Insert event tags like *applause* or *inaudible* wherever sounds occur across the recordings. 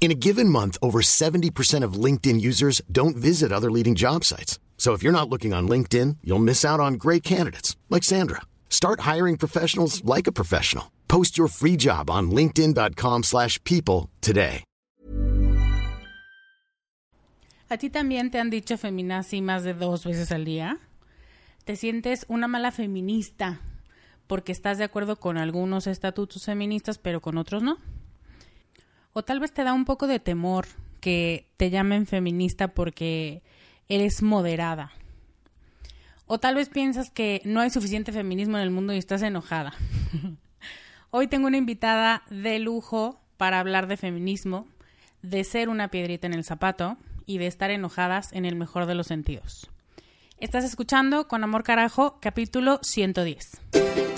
In a given month, over 70% of LinkedIn users don't visit other leading job sites. So if you're not looking on LinkedIn, you'll miss out on great candidates like Sandra. Start hiring professionals like a professional. Post your free job on linkedin.com/people today. ¿A ti también te han dicho feminazi más de dos veces al día? ¿Te sientes una mala feminista porque estás de acuerdo con algunos estatutos feministas pero con otros no? O tal vez te da un poco de temor que te llamen feminista porque eres moderada. O tal vez piensas que no hay suficiente feminismo en el mundo y estás enojada. *laughs* Hoy tengo una invitada de lujo para hablar de feminismo, de ser una piedrita en el zapato y de estar enojadas en el mejor de los sentidos. Estás escuchando Con Amor Carajo, capítulo 110.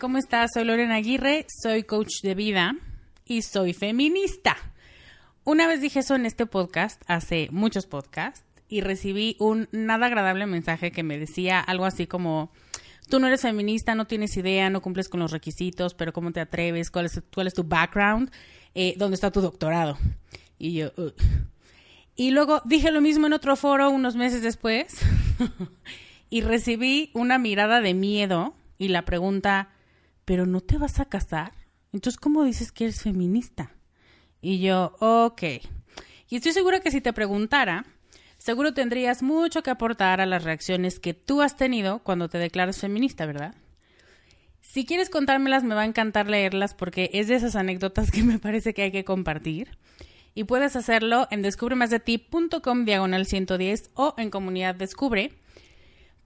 ¿Cómo estás? Soy Lorena Aguirre, soy coach de vida y soy feminista. Una vez dije eso en este podcast, hace muchos podcasts, y recibí un nada agradable mensaje que me decía algo así como, tú no eres feminista, no tienes idea, no cumples con los requisitos, pero ¿cómo te atreves? ¿Cuál es, tu background? Eh, ¿Dónde está tu doctorado? Y yo... Y luego dije lo mismo en otro foro unos meses después *laughs* y recibí una mirada de miedo y la pregunta, pero no te vas a casar. Entonces, ¿cómo dices que eres feminista? Y yo, ok. Y estoy segura que si te preguntara, seguro tendrías mucho que aportar a las reacciones que tú has tenido cuando te declaras feminista, ¿verdad? Si quieres contármelas, me va a encantar leerlas porque es de esas anécdotas que me parece que hay que compartir. Y puedes hacerlo en descubremasdeti.com diagonal 110 o en comunidad descubre.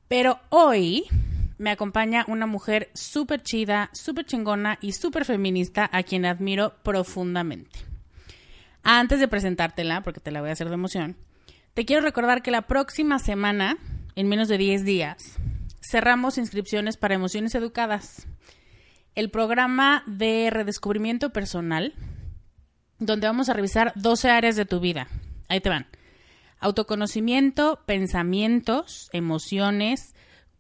Pero hoy me acompaña una mujer súper chida, súper chingona y súper feminista a quien admiro profundamente. Antes de presentártela, porque te la voy a hacer de emoción, te quiero recordar que la próxima semana, en menos de 10 días, cerramos inscripciones para Emociones Educadas, el programa de redescubrimiento personal, donde vamos a revisar 12 áreas de tu vida. Ahí te van. Autoconocimiento, pensamientos, emociones,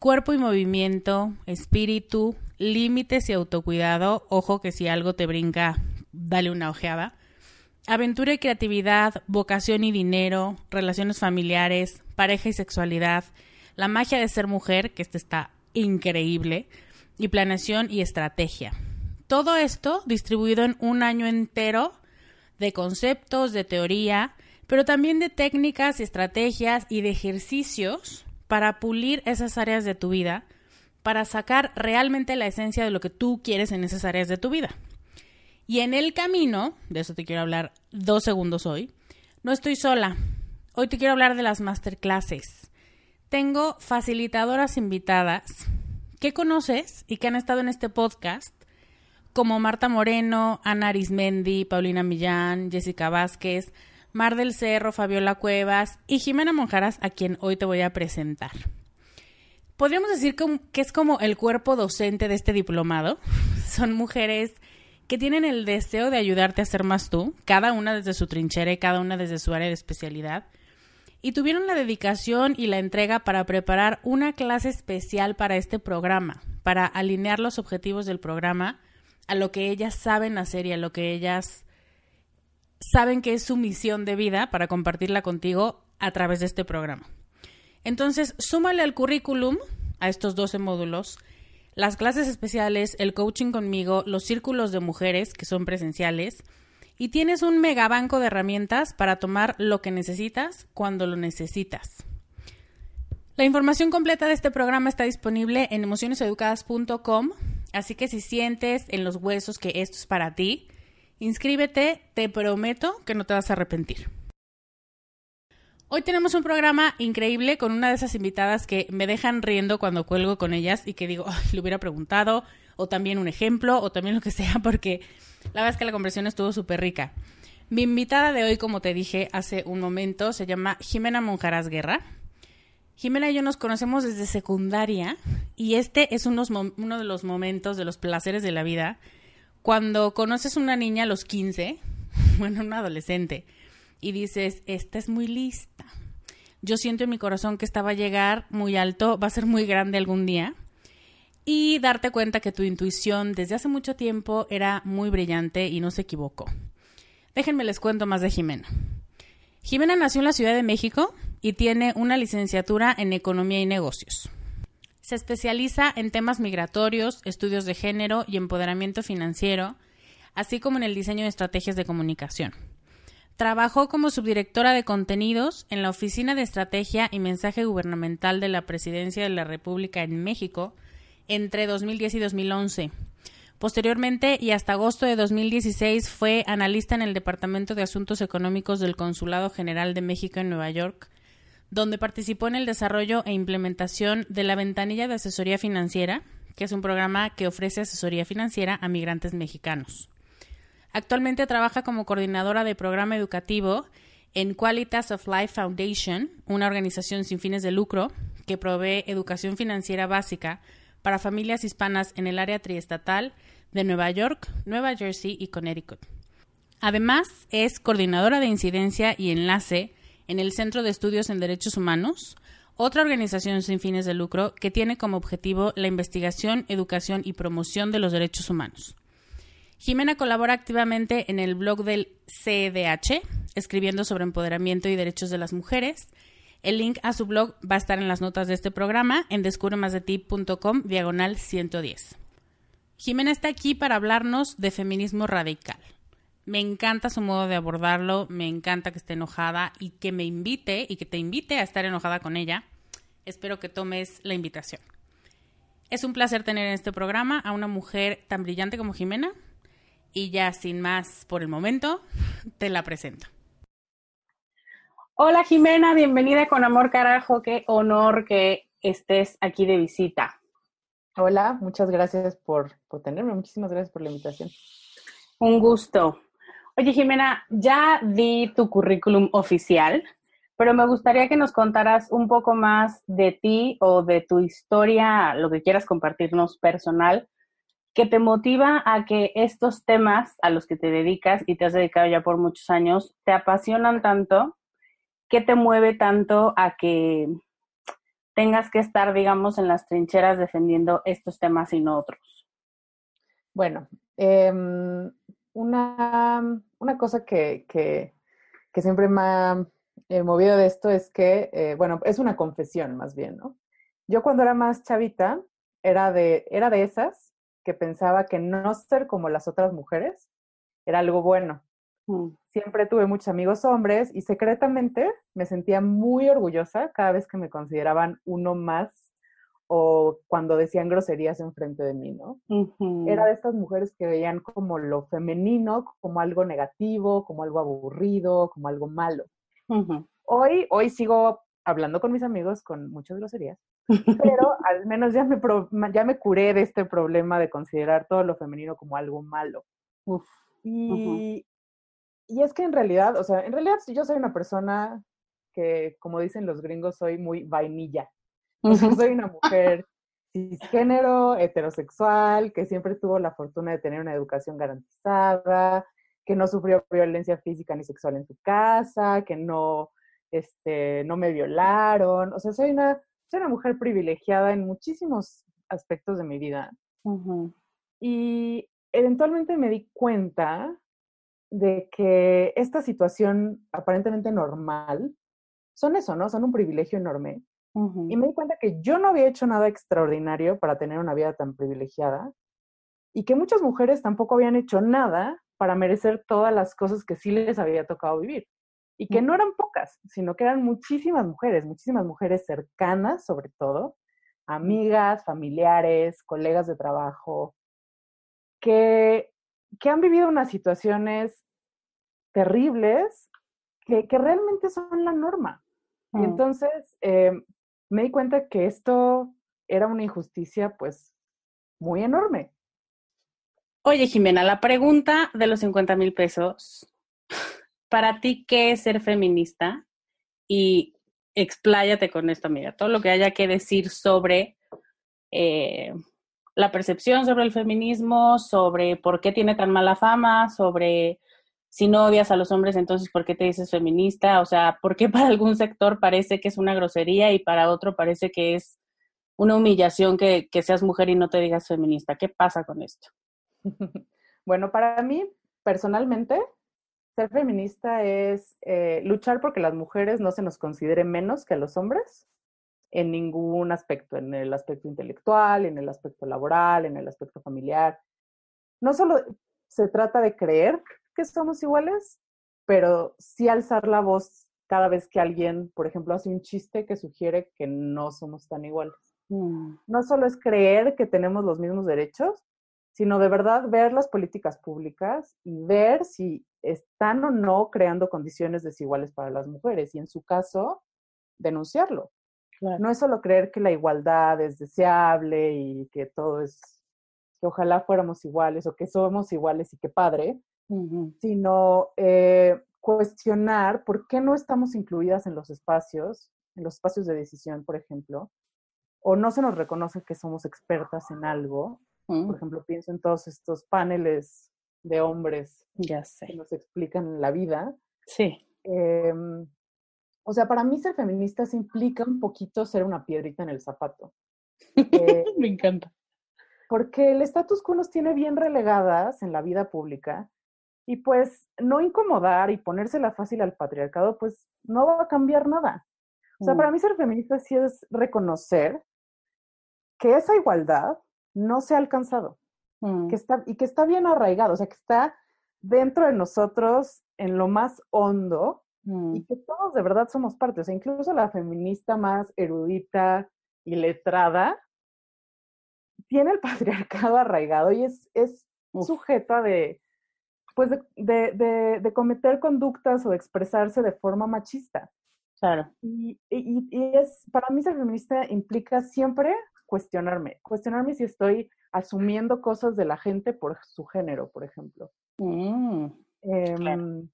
cuerpo y movimiento, espíritu, límites y autocuidado, ojo que si algo te brinca, dale una ojeada. Aventura y creatividad, vocación y dinero, relaciones familiares, pareja y sexualidad, la magia de ser mujer, que este está increíble, y planeación y estrategia. Todo esto distribuido en un año entero de conceptos, de teoría, pero también de técnicas, estrategias y de ejercicios para pulir esas áreas de tu vida, para sacar realmente la esencia de lo que tú quieres en esas áreas de tu vida. Y en el camino, de eso te quiero hablar dos segundos hoy, no estoy sola. Hoy te quiero hablar de las masterclasses. Tengo facilitadoras invitadas que conoces y que han estado en este podcast, como Marta Moreno, Ana Arismendi, Paulina Millán, Jessica Vázquez, Mar del Cerro, Fabiola Cuevas y Jimena Monjaras, a quien hoy te voy a presentar. Podríamos decir que es como el cuerpo docente de este diplomado. *laughs* Son mujeres que tienen el deseo de ayudarte a ser más tú, cada una desde su trinchera y cada una desde su área de especialidad, y tuvieron la dedicación y la entrega para preparar una clase especial para este programa, para alinear los objetivos del programa a lo que ellas saben hacer y a lo que ellas saben que es su misión de vida para compartirla contigo a través de este programa. Entonces, súmale al currículum, a estos 12 módulos, las clases especiales, el coaching conmigo, los círculos de mujeres que son presenciales, y tienes un megabanco de herramientas para tomar lo que necesitas cuando lo necesitas. La información completa de este programa está disponible en emocioneseducadas.com, así que si sientes en los huesos que esto es para ti, inscríbete, te prometo que no te vas a arrepentir. Hoy tenemos un programa increíble con una de esas invitadas que me dejan riendo cuando cuelgo con ellas y que digo, le hubiera preguntado, o también un ejemplo, o también lo que sea, porque la verdad es que la conversación estuvo súper rica. Mi invitada de hoy, como te dije hace un momento, se llama Jimena Monjaras Guerra. Jimena y yo nos conocemos desde secundaria y este es uno de los momentos de los placeres de la vida cuando conoces una niña a los 15, *laughs* bueno, una adolescente, y dices, esta es muy lista. Yo siento en mi corazón que esta va a llegar muy alto, va a ser muy grande algún día. Y darte cuenta que tu intuición desde hace mucho tiempo era muy brillante y no se equivocó. Déjenme les cuento más de Jimena. Jimena nació en la Ciudad de México y tiene una licenciatura en Economía y Negocios. Se especializa en temas migratorios, estudios de género y empoderamiento financiero, así como en el diseño de estrategias de comunicación. Trabajó como subdirectora de contenidos en la Oficina de Estrategia y Mensaje Gubernamental de la Presidencia de la República en México entre 2010 y 2011. Posteriormente y hasta agosto de 2016 fue analista en el Departamento de Asuntos Económicos del Consulado General de México en Nueva York, donde participó en el desarrollo e implementación de la Ventanilla de Asesoría Financiera, que es un programa que ofrece asesoría financiera a migrantes mexicanos. Actualmente trabaja como coordinadora de programa educativo en Qualitas of Life Foundation, una organización sin fines de lucro que provee educación financiera básica para familias hispanas en el área triestatal de Nueva York, Nueva Jersey y Connecticut. Además, es coordinadora de incidencia y enlace en el Centro de Estudios en Derechos Humanos, otra organización sin fines de lucro que tiene como objetivo la investigación, educación y promoción de los derechos humanos. Jimena colabora activamente en el blog del CDH, escribiendo sobre empoderamiento y derechos de las mujeres. El link a su blog va a estar en las notas de este programa en descubremasdeti.com diagonal 110. Jimena está aquí para hablarnos de feminismo radical. Me encanta su modo de abordarlo, me encanta que esté enojada y que me invite y que te invite a estar enojada con ella. Espero que tomes la invitación. Es un placer tener en este programa a una mujer tan brillante como Jimena, y ya sin más por el momento, *laughs* te la presento. Hola Jimena, bienvenida con amor carajo, qué honor que estés aquí de visita. Hola, muchas gracias por, por tenerme, muchísimas gracias por la invitación. Un gusto. Oye Jimena, ya di tu currículum oficial, pero me gustaría que nos contaras un poco más de ti o de tu historia, lo que quieras compartirnos personal, que te motiva a que estos temas a los que te dedicas y te has dedicado ya por muchos años te apasionan tanto? ¿Qué te mueve tanto a que tengas que estar, digamos, en las trincheras defendiendo estos temas y no otros? Bueno, em, una, una, cosa que, que, que, siempre me ha movido de esto es que, eh, bueno, es una confesión más bien, ¿no? Yo cuando era más chavita, era de, era de esas que pensaba que no ser como las otras mujeres era algo bueno. Mm. Siempre tuve muchos amigos hombres y secretamente me sentía muy orgullosa cada vez que me consideraban uno más o cuando decían groserías enfrente de mí, ¿no? Era de estas mujeres que veían como lo femenino, como algo negativo, como algo aburrido, como algo malo. Hoy, hoy sigo hablando con mis amigos con muchas groserías, *laughs* pero al menos ya me, ya me curé de este problema de considerar todo lo femenino como algo malo. Y, y es que en realidad, o sea, en realidad yo soy una persona que, como dicen los gringos, soy muy vainilla. O sea, soy una mujer cisgénero, heterosexual, que siempre tuvo la fortuna de tener una educación garantizada, que no sufrió violencia física ni sexual en su casa, que no, este, no me violaron. O sea, soy una, soy una mujer privilegiada en muchísimos aspectos de mi vida. Y eventualmente me di cuenta de que esta situación aparentemente normal son eso, ¿no? Son un privilegio enorme. Y me di cuenta que yo no había hecho nada extraordinario para tener una vida tan privilegiada y que muchas mujeres tampoco habían hecho nada para merecer todas las cosas que sí les había tocado vivir. Y que no eran pocas, sino que eran muchísimas mujeres, muchísimas mujeres cercanas sobre todo, amigas, familiares, colegas de trabajo, que, que han vivido unas situaciones terribles que, que realmente son la norma. Y mm. entonces eh, me di cuenta que esto era una injusticia pues muy enorme. Oye, Jimena, la pregunta de los 50 mil pesos, para ti, ¿qué es ser feminista? Y expláyate con esto, amiga, todo lo que haya que decir sobre eh, la percepción sobre el feminismo, sobre por qué tiene tan mala fama, sobre si no odias a los hombres, entonces ¿por qué te dices feminista? O sea, ¿por qué para algún sector parece que es una grosería y para otro parece que es una humillación que, seas mujer y no te digas feminista? ¿Qué pasa con esto? *laughs* Bueno, para mí, personalmente, ser feminista es eh, luchar porque las mujeres no se nos considere menos que a los hombres en ningún aspecto, en el aspecto intelectual, en el aspecto laboral, en el aspecto familiar. No solo se trata de creer que somos iguales, pero sí alzar la voz cada vez que alguien, por ejemplo, hace un chiste que sugiere que no somos tan iguales. Mm. No solo es creer que tenemos los mismos derechos, sino de verdad ver las políticas públicas y ver si están o no creando condiciones desiguales para las mujeres y en su caso, denunciarlo. No es solo creer que la igualdad es deseable y que todo es, que ojalá fuéramos iguales o que somos iguales y que padre, sino eh, cuestionar por qué no estamos incluidas en los espacios, en los espacios de decisión, por ejemplo, o no se nos reconoce que somos expertas en algo. Por mm. ejemplo, pienso en todos estos paneles de hombres ya sé. que nos explican la vida. Sí. Em, o sea, para mí ser feminista se implica un poquito ser una piedrita en el zapato. Eh, *laughs* Me encanta. Porque el status quo nos tiene bien relegadas en la vida pública y pues no incomodar y ponérsela fácil al patriarcado, pues no va a cambiar nada. O sea, para mm. mí ser feminista sí es reconocer que esa igualdad no se ha alcanzado mm. que está, y que está bien arraigado, o sea, que está dentro de nosotros en lo más hondo y mm. que todos de verdad somos parte. O sea, incluso la feminista más erudita y letrada tiene el *laughs* patriarcado arraigado y es, es sujeta de, pues de, de, cometer conductas o de expresarse de forma machista. Claro. Y, y, es, para mí ser feminista implica siempre cuestionarme, cuestionarme si estoy asumiendo cosas de la gente por su género, por ejemplo. Mm, em,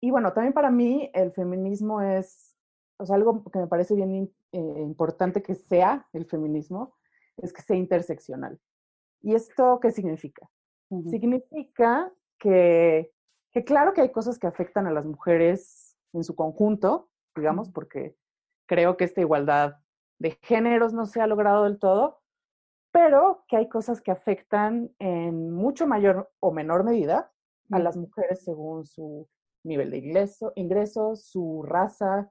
y bueno, también para mí el feminismo es, o sea, algo que me parece bien eh, importante que sea el feminismo, es que sea interseccional. ¿Y esto qué significa? Significa que, que, claro que hay cosas que afectan a las mujeres en su conjunto, digamos, porque creo que esta igualdad de géneros no se ha logrado del todo, pero que hay cosas que afectan en mucho mayor o menor medida a las mujeres según su nivel de ingreso, ingresos, su raza,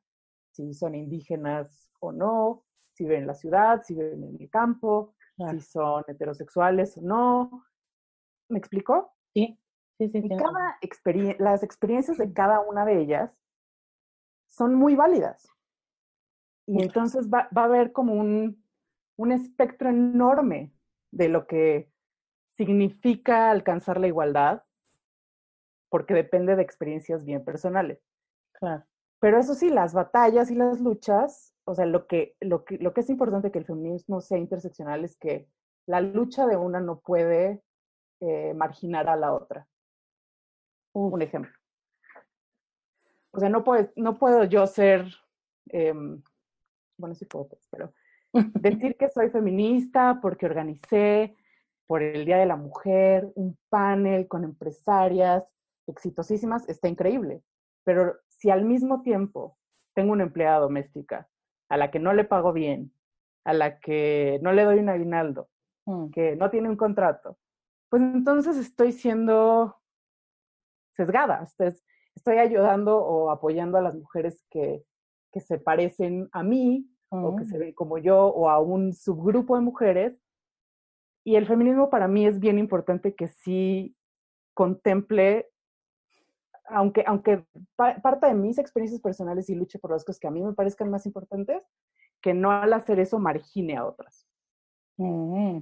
si son indígenas o no, si viven en la ciudad, si viven en el campo, si son heterosexuales o no. ¿Me explico? Sí, sí, sí. Y cada las experiencias de cada una de ellas son muy válidas. Y entonces va, va a haber como un, un espectro enorme de lo que significa alcanzar la igualdad, porque depende de experiencias bien personales. Claro. Pero eso sí, las batallas y las luchas, o sea, lo que, lo que, lo que es importante que el feminismo sea interseccional es que la lucha de una no puede eh, marginar a la otra. Un ejemplo. O sea, no, puedo, no puedo yo ser, em, bueno, sí puedo, pues, pero *laughs* decir que soy feminista porque organicé por el Día de la Mujer un panel con empresarias exitosísimas, está increíble. Pero si al mismo tiempo tengo una empleada doméstica a la que no le pago bien, a la que no le doy un aguinaldo, mm. que no tiene un contrato, pues entonces estoy siendo sesgada, estoy, ayudando o apoyando a las mujeres que, que se parecen a mí o que se mm. ven como yo o a un subgrupo de mujeres. Y el feminismo para mí es bien importante que sí contemple aunque, aunque parte de mis experiencias personales y luche por las cosas que a mí me parezcan más importantes, que no al hacer eso margine a otras. Mm.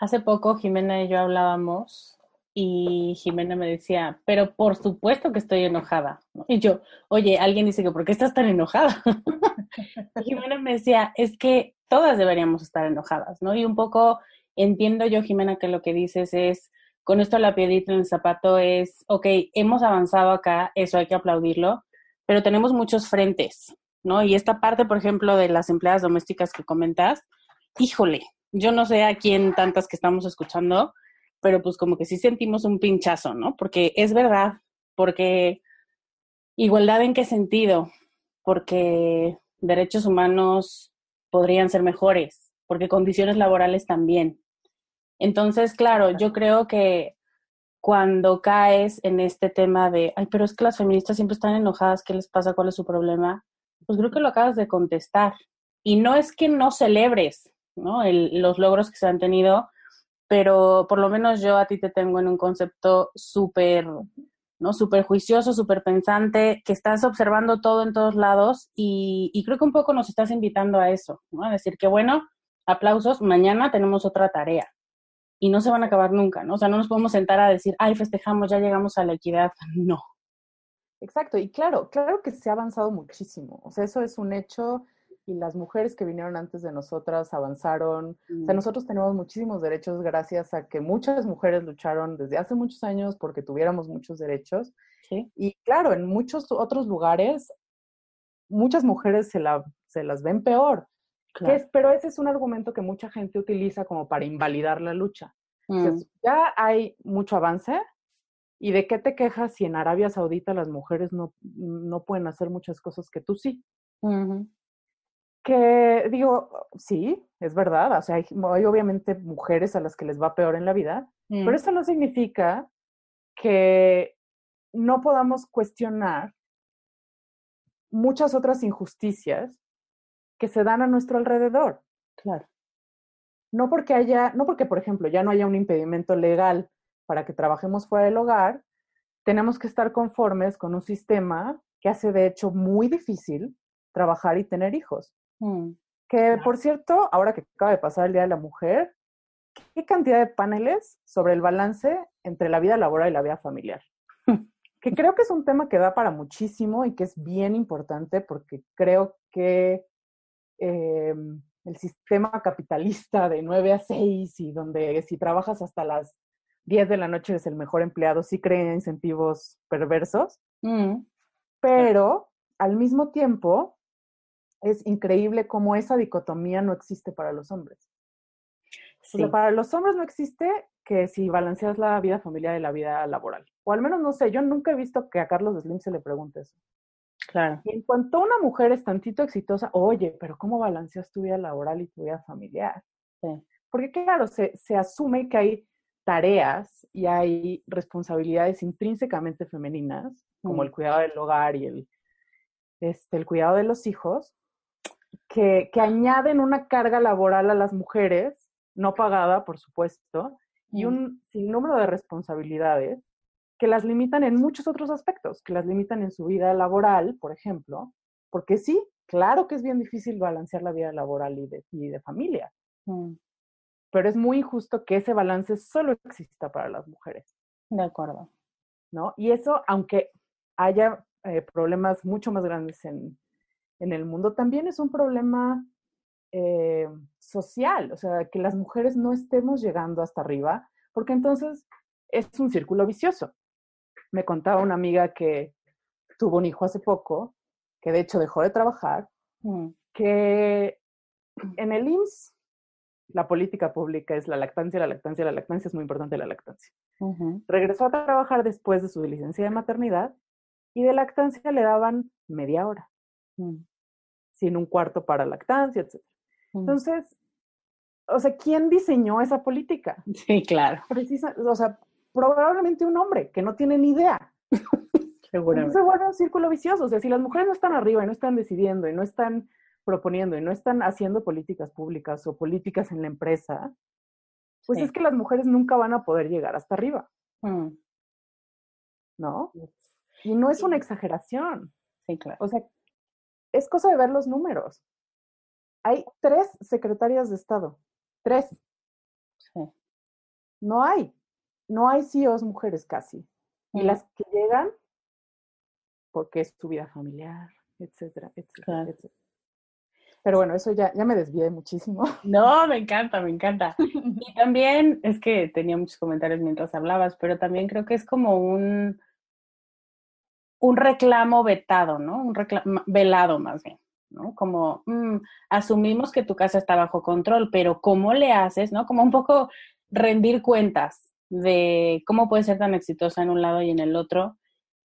Hace poco Jimena y yo hablábamos y Jimena me decía, pero por supuesto que estoy enojada. Y yo, oye, alguien dice que, ¿por qué estás tan enojada? *laughs* y Jimena me decía, es que todas deberíamos estar enojadas, ¿no? Y un poco entiendo yo, Jimena, que lo que dices es, con esto la piedrita en el zapato es, ok, hemos avanzado acá, eso hay que aplaudirlo, pero tenemos muchos frentes, ¿no? Y esta parte, por ejemplo, de las empleadas domésticas que comentas, híjole, yo no sé a quién tantas que estamos escuchando, pero pues como que sí sentimos un pinchazo, ¿no? Porque es verdad, porque igualdad en qué sentido, porque derechos humanos podrían ser mejores, porque condiciones laborales también, entonces, claro, yo creo que cuando caes en este tema de, ay, pero es que las feministas siempre están enojadas, ¿qué les pasa? ¿Cuál es su problema? Pues creo que lo acabas de contestar. Y no es que no celebres ¿no? los logros que se han tenido, pero por lo menos yo a ti te tengo en un concepto súper, ¿no? Súper juicioso, súper pensante, que estás observando todo en todos lados y, y, creo que un poco nos estás invitando a eso, ¿no? A decir que bueno, aplausos, mañana tenemos otra tarea y no se van a acabar nunca, ¿no? O sea, no nos podemos sentar a decir, ay, festejamos, ya llegamos a la equidad. *laughs* No. Exacto, y claro, claro que se ha avanzado muchísimo. O sea, eso es un hecho y las mujeres que vinieron antes de nosotras avanzaron. O sea, mm. nosotros tenemos muchísimos derechos gracias a que muchas mujeres lucharon desde hace muchos años porque tuviéramos muchos derechos. ¿Sí? Y claro, en muchos otros lugares, muchas mujeres se, la, se las ven peor pero ese es un argumento que mucha gente utiliza como para invalidar la lucha. Mm. ya hay mucho avance. ¿Y de qué te quejas si en Arabia Saudita las mujeres no, no pueden hacer muchas cosas que tú sí? Que digo, sí, es verdad. O sea, hay, obviamente mujeres a las que les va peor en la vida, pero mm. eso no significa que no podamos cuestionar muchas otras injusticias que se dan a nuestro alrededor. Claro. No porque haya, no porque, por ejemplo, ya no haya un impedimento legal para que trabajemos fuera del hogar, tenemos que estar conformes con un sistema que hace de hecho muy difícil trabajar y tener hijos. Mm, que, por cierto, ahora que acaba de pasar el Día de la Mujer, ¿qué cantidad de paneles sobre el balance entre la vida laboral y la vida familiar? *laughs* que creo que es un tema que da para muchísimo y que es bien importante porque creo que eh, el sistema capitalista de 9 a 6 y donde si trabajas hasta las 10 de la noche eres el mejor empleado, sí crea incentivos perversos, mm. pero al mismo tiempo es increíble cómo esa dicotomía no existe para los hombres. para los hombres no existe que si balanceas la vida familiar y la vida laboral. O al menos no sé, yo nunca he visto que a Carlos Slim se le pregunte eso. Claro. Y en cuanto una mujer es tantito exitosa, oye, pero ¿cómo balanceas tu vida laboral y tu vida familiar? Sí. Porque claro, se, se asume que hay tareas y hay responsabilidades intrínsecamente femeninas, como Mm. el cuidado del hogar y el, este, el cuidado de los hijos, que, que añaden una carga laboral a las mujeres, no pagada, por supuesto, y Mm. un sinnúmero de responsabilidades que las limitan en muchos otros aspectos, que las limitan en su vida laboral, por ejemplo, porque sí, claro que es bien difícil balancear la vida laboral y de, y de familia, Mm, pero es muy injusto que ese balance solo exista para las mujeres, De acuerdo. ¿no? Y eso, aunque haya eh, problemas mucho más grandes en, en el mundo, también es un problema eh, social, o sea, que las mujeres no estemos llegando hasta arriba, porque entonces es un círculo vicioso. Me contaba una amiga que tuvo un hijo hace poco, que de hecho dejó de trabajar, Mm, que en el IMSS la política pública es la lactancia, la lactancia, la lactancia es muy importante la lactancia. Regresó a trabajar después de su licencia de maternidad y de lactancia le daban media hora, mm, sin un cuarto para lactancia, etc. mm. Entonces, o sea, ¿quién diseñó esa política? Sí, claro. Precisa, o sea, probablemente un hombre que no tiene ni idea. *laughs* Entonces Seguramente. se vuelve un círculo vicioso. O sea, si las mujeres no están arriba y no están decidiendo y no están proponiendo y no están haciendo políticas públicas o políticas en la empresa, pues Sí. es que las mujeres nunca van a poder llegar hasta arriba, Mm, ¿no? Y no es una exageración. Sí, claro. O sea, es cosa de ver los números. Hay tres secretarias de Estado. Tres. Sí. No hay. No hay CEOs mujeres casi. Y Mm, las que llegan, porque es su vida familiar, etcétera, etcétera, Claro. etcétera. Pero bueno, eso ya, ya me desvié muchísimo. *laughs* No, me encanta, me encanta. Y también es que tenía muchos comentarios mientras hablabas, pero también creo que es como un, un reclamo vetado, ¿no? Un reclamo velado más bien, ¿no? Como mm, asumimos que tu casa está bajo control, pero ¿cómo le haces, no? Como un poco rendir cuentas de cómo puedes ser tan exitosa en un lado y en el otro.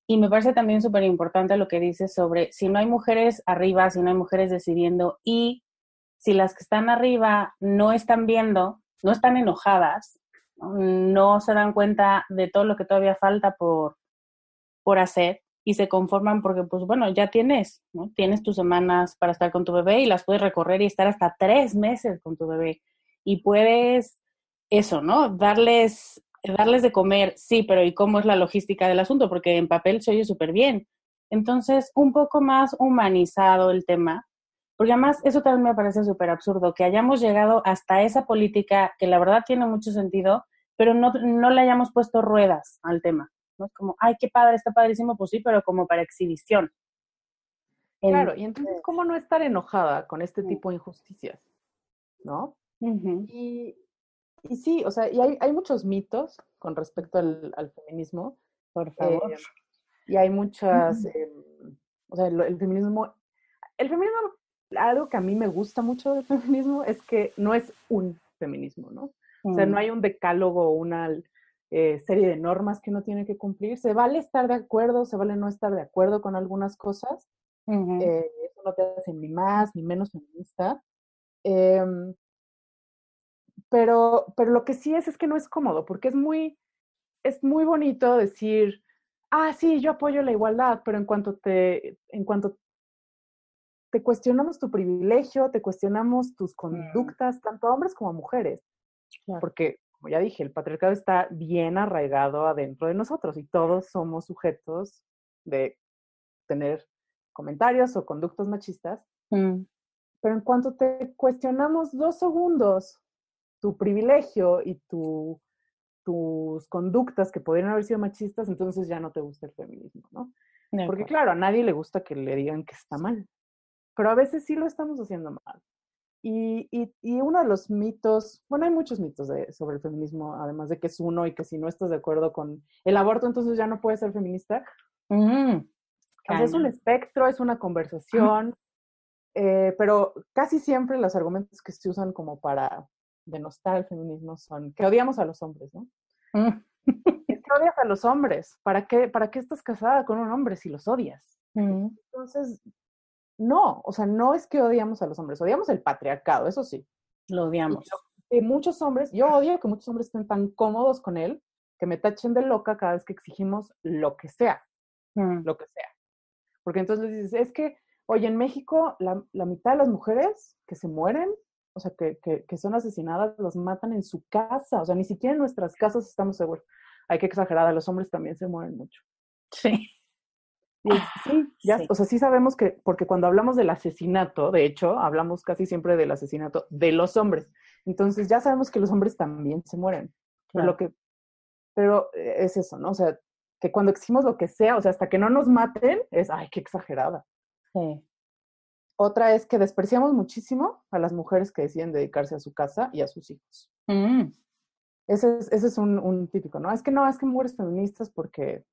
Y me parece también súper importante lo que dices sobre si no hay mujeres arriba, si no hay mujeres decidiendo y si las que están arriba no están viendo, no están enojadas, no, No se dan cuenta de todo lo que todavía falta por, por hacer y se conforman porque, pues bueno, ya tienes. Tienes tus semanas para estar con tu bebé y las puedes recorrer y estar hasta tres meses con tu bebé. Y puedes, eso, ¿no? Darles, darles de comer, sí, pero ¿y cómo es la logística del asunto? Porque en papel se oye súper bien. Entonces, un poco más humanizado el tema, porque además eso también me parece súper absurdo, que hayamos llegado hasta esa política que la verdad tiene mucho sentido, pero no, no le hayamos puesto ruedas al tema. ¿No? Es como, ay, qué padre, está padrísimo, pues sí, pero como para exhibición. Claro, y entonces, ¿cómo no estar enojada con este tipo de injusticias? ¿No? Y, y sí, o sea, y hay, hay muchos mitos con respecto al, al feminismo. por favor. eh, y hay muchas, eh, o sea, el feminismo, el feminismo, algo que a mí me gusta mucho del *laughs* feminismo es que no es un feminismo, ¿no? O sea, no hay un decálogo una eh, serie de normas que uno tiene que cumplir. Se vale estar de acuerdo, se vale no estar de acuerdo con algunas cosas. ujú, eh, eso no te hace ni más ni menos feminista. Em, pero, pero lo que sí es es que no es cómodo, porque es muy, es muy bonito decir, ah, sí, yo apoyo la igualdad, pero en cuanto te, en cuanto te cuestionamos tu privilegio, te cuestionamos tus conductas, tanto a hombres como a mujeres, Claro. porque, como ya dije, el patriarcado está bien arraigado adentro de nosotros y todos somos sujetos de tener comentarios o conductos machistas, mm, pero en cuanto te cuestionamos dos segundos tu privilegio y tu, tus conductas que podrían haber sido machistas, entonces ya no te gusta el feminismo, ¿no? Porque claro, a nadie le gusta que le digan que está mal, pero a veces sí lo estamos haciendo mal. Y, y, y uno de los mitos, bueno, hay muchos mitos de- sobre el feminismo, además de que es uno y que si no estás de acuerdo con el aborto, entonces ya no puedes ser feminista. Mm, O sea, es un espectro, es una conversación, eh, pero casi siempre los argumentos que se usan como para denostar el feminismo son que odiamos a los hombres, ¿no? Mm, *laughs* Es que odias a los hombres. ¿Para qué, ¿Para qué estás casada con un hombre si los odias? Entonces, no, o sea, no es que odiamos a los hombres, odiamos el patriarcado, eso sí. Lo odiamos. Y muchos hombres, yo odio que muchos hombres estén tan cómodos con él que me tachen de loca cada vez que exigimos lo que sea, lo que sea. Porque entonces les dices, es que, oye, en México la, la mitad de las mujeres que se mueren, o sea, que, que, que, son asesinadas, las matan en su casa, o sea, ni siquiera en nuestras casas estamos seguros. Hay que exagerar, los hombres también se mueren mucho. Sí. Sí, ya, o sea, sí sabemos que, porque cuando hablamos del asesinato, de hecho, hablamos casi siempre del asesinato de los hombres. Entonces ya sabemos que los hombres también se mueren. Pero lo que, pero eh, es eso, ¿no? O sea, que cuando exigimos lo que sea, o sea, hasta que no nos maten, es, ay, qué exagerada. Sí. Otra es que despreciamos muchísimo a las mujeres que deciden dedicarse a su casa y a sus hijos. Mm. Ese es, ese es un, un, típico, ¿no? Es que no, es que mujeres feministas porque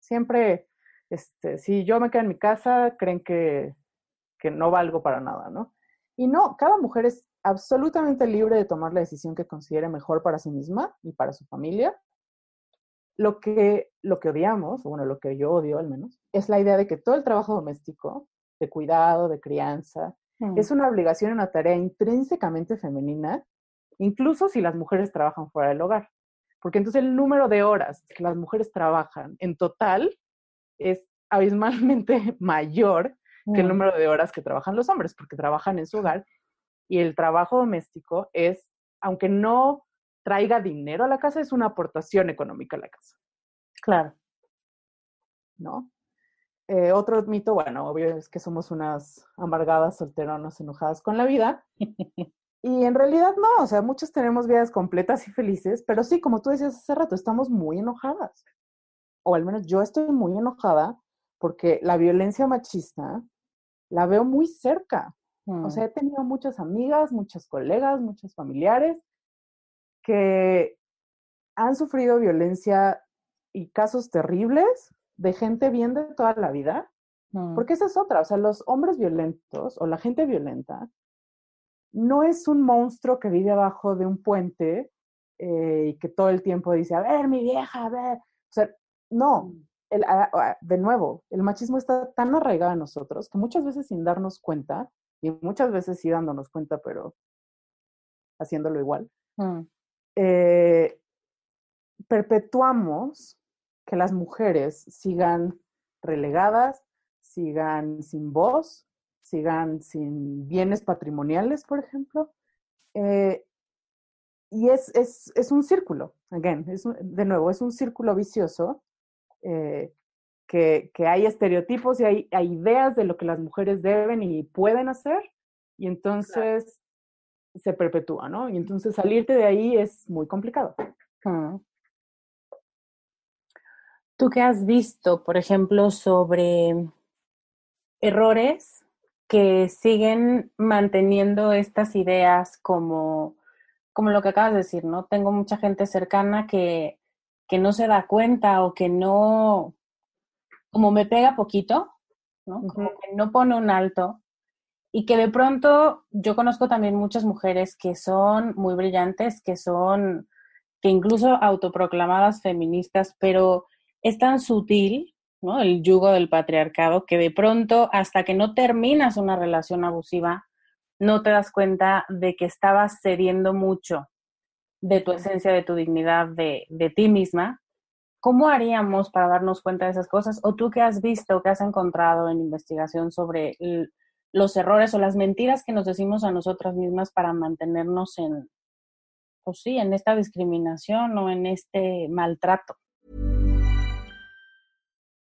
siempre, este, si yo me quedo en mi casa, creen que, que no valgo para nada, ¿no? Y no, cada mujer es absolutamente libre de tomar la decisión que considere mejor para sí misma y para su familia. Lo que, lo que odiamos, o bueno, lo que yo odio al menos, es la idea de que todo el trabajo doméstico, de cuidado, de crianza, mm. es una obligación, una tarea intrínsecamente femenina incluso si las mujeres trabajan fuera del hogar. Porque entonces el número de horas que las mujeres trabajan en total es abismalmente *laughs* mayor que el mm. número de horas que trabajan los hombres, porque trabajan en su hogar y el trabajo doméstico es, aunque no traiga dinero a la casa, es una aportación económica a la casa. Claro. ¿No? Eh, otro mito, bueno, obvio es que somos unas amargadas solteronas enojadas con la vida. *laughs* Y en realidad no, o sea, muchos tenemos vidas completas y felices, pero sí, como tú decías hace rato, estamos muy enojadas. O al menos yo estoy muy enojada porque la violencia machista la veo muy cerca. O mm. sea, he tenido muchas amigas, muchas colegas, muchos familiares que han sufrido violencia y casos terribles de gente bien de toda la vida. Mm. Porque esa es otra, o sea, los hombres violentos o la gente violenta no es un monstruo que vive abajo de un puente eh, y que todo el tiempo dice, a ver, mi vieja, a ver. O sea, no, mm. el, de nuevo, el machismo está tan arraigado en nosotros que muchas veces sin darnos cuenta, y muchas veces sí dándonos cuenta, pero haciéndolo igual, mm. eh, perpetuamos que las mujeres sigan relegadas, sigan sin voz, sigan sin bienes patrimoniales, por ejemplo. Eh, y es, es, es, un círculo, again, es de nuevo, es un círculo vicioso eh, que, que, hay estereotipos y hay, hay, ideas de lo que las mujeres deben y pueden hacer, y entonces se perpetúa, ¿no? Y entonces salirte de ahí es muy complicado. ¿Tú qué has visto, por ejemplo, sobre errores que siguen manteniendo estas ideas como, como lo que acabas de decir, ¿no? Tengo mucha gente cercana que, que no se da cuenta o que no, como me pega poquito, ¿no? Como que no pone un alto y que de pronto yo conozco también muchas mujeres que son muy brillantes, que son, que incluso autoproclamadas feministas, pero es tan sutil ¿no? El yugo del patriarcado, que de pronto, hasta que no terminas una relación abusiva, no te das cuenta de que estabas cediendo mucho de tu esencia, de tu dignidad, de, de ti misma. ¿Cómo haríamos para darnos cuenta de esas cosas? ¿O tú qué has visto, qué has encontrado en investigación sobre los errores o las mentiras que nos decimos a nosotras mismas para mantenernos en, pues sí, en esta discriminación o en este maltrato?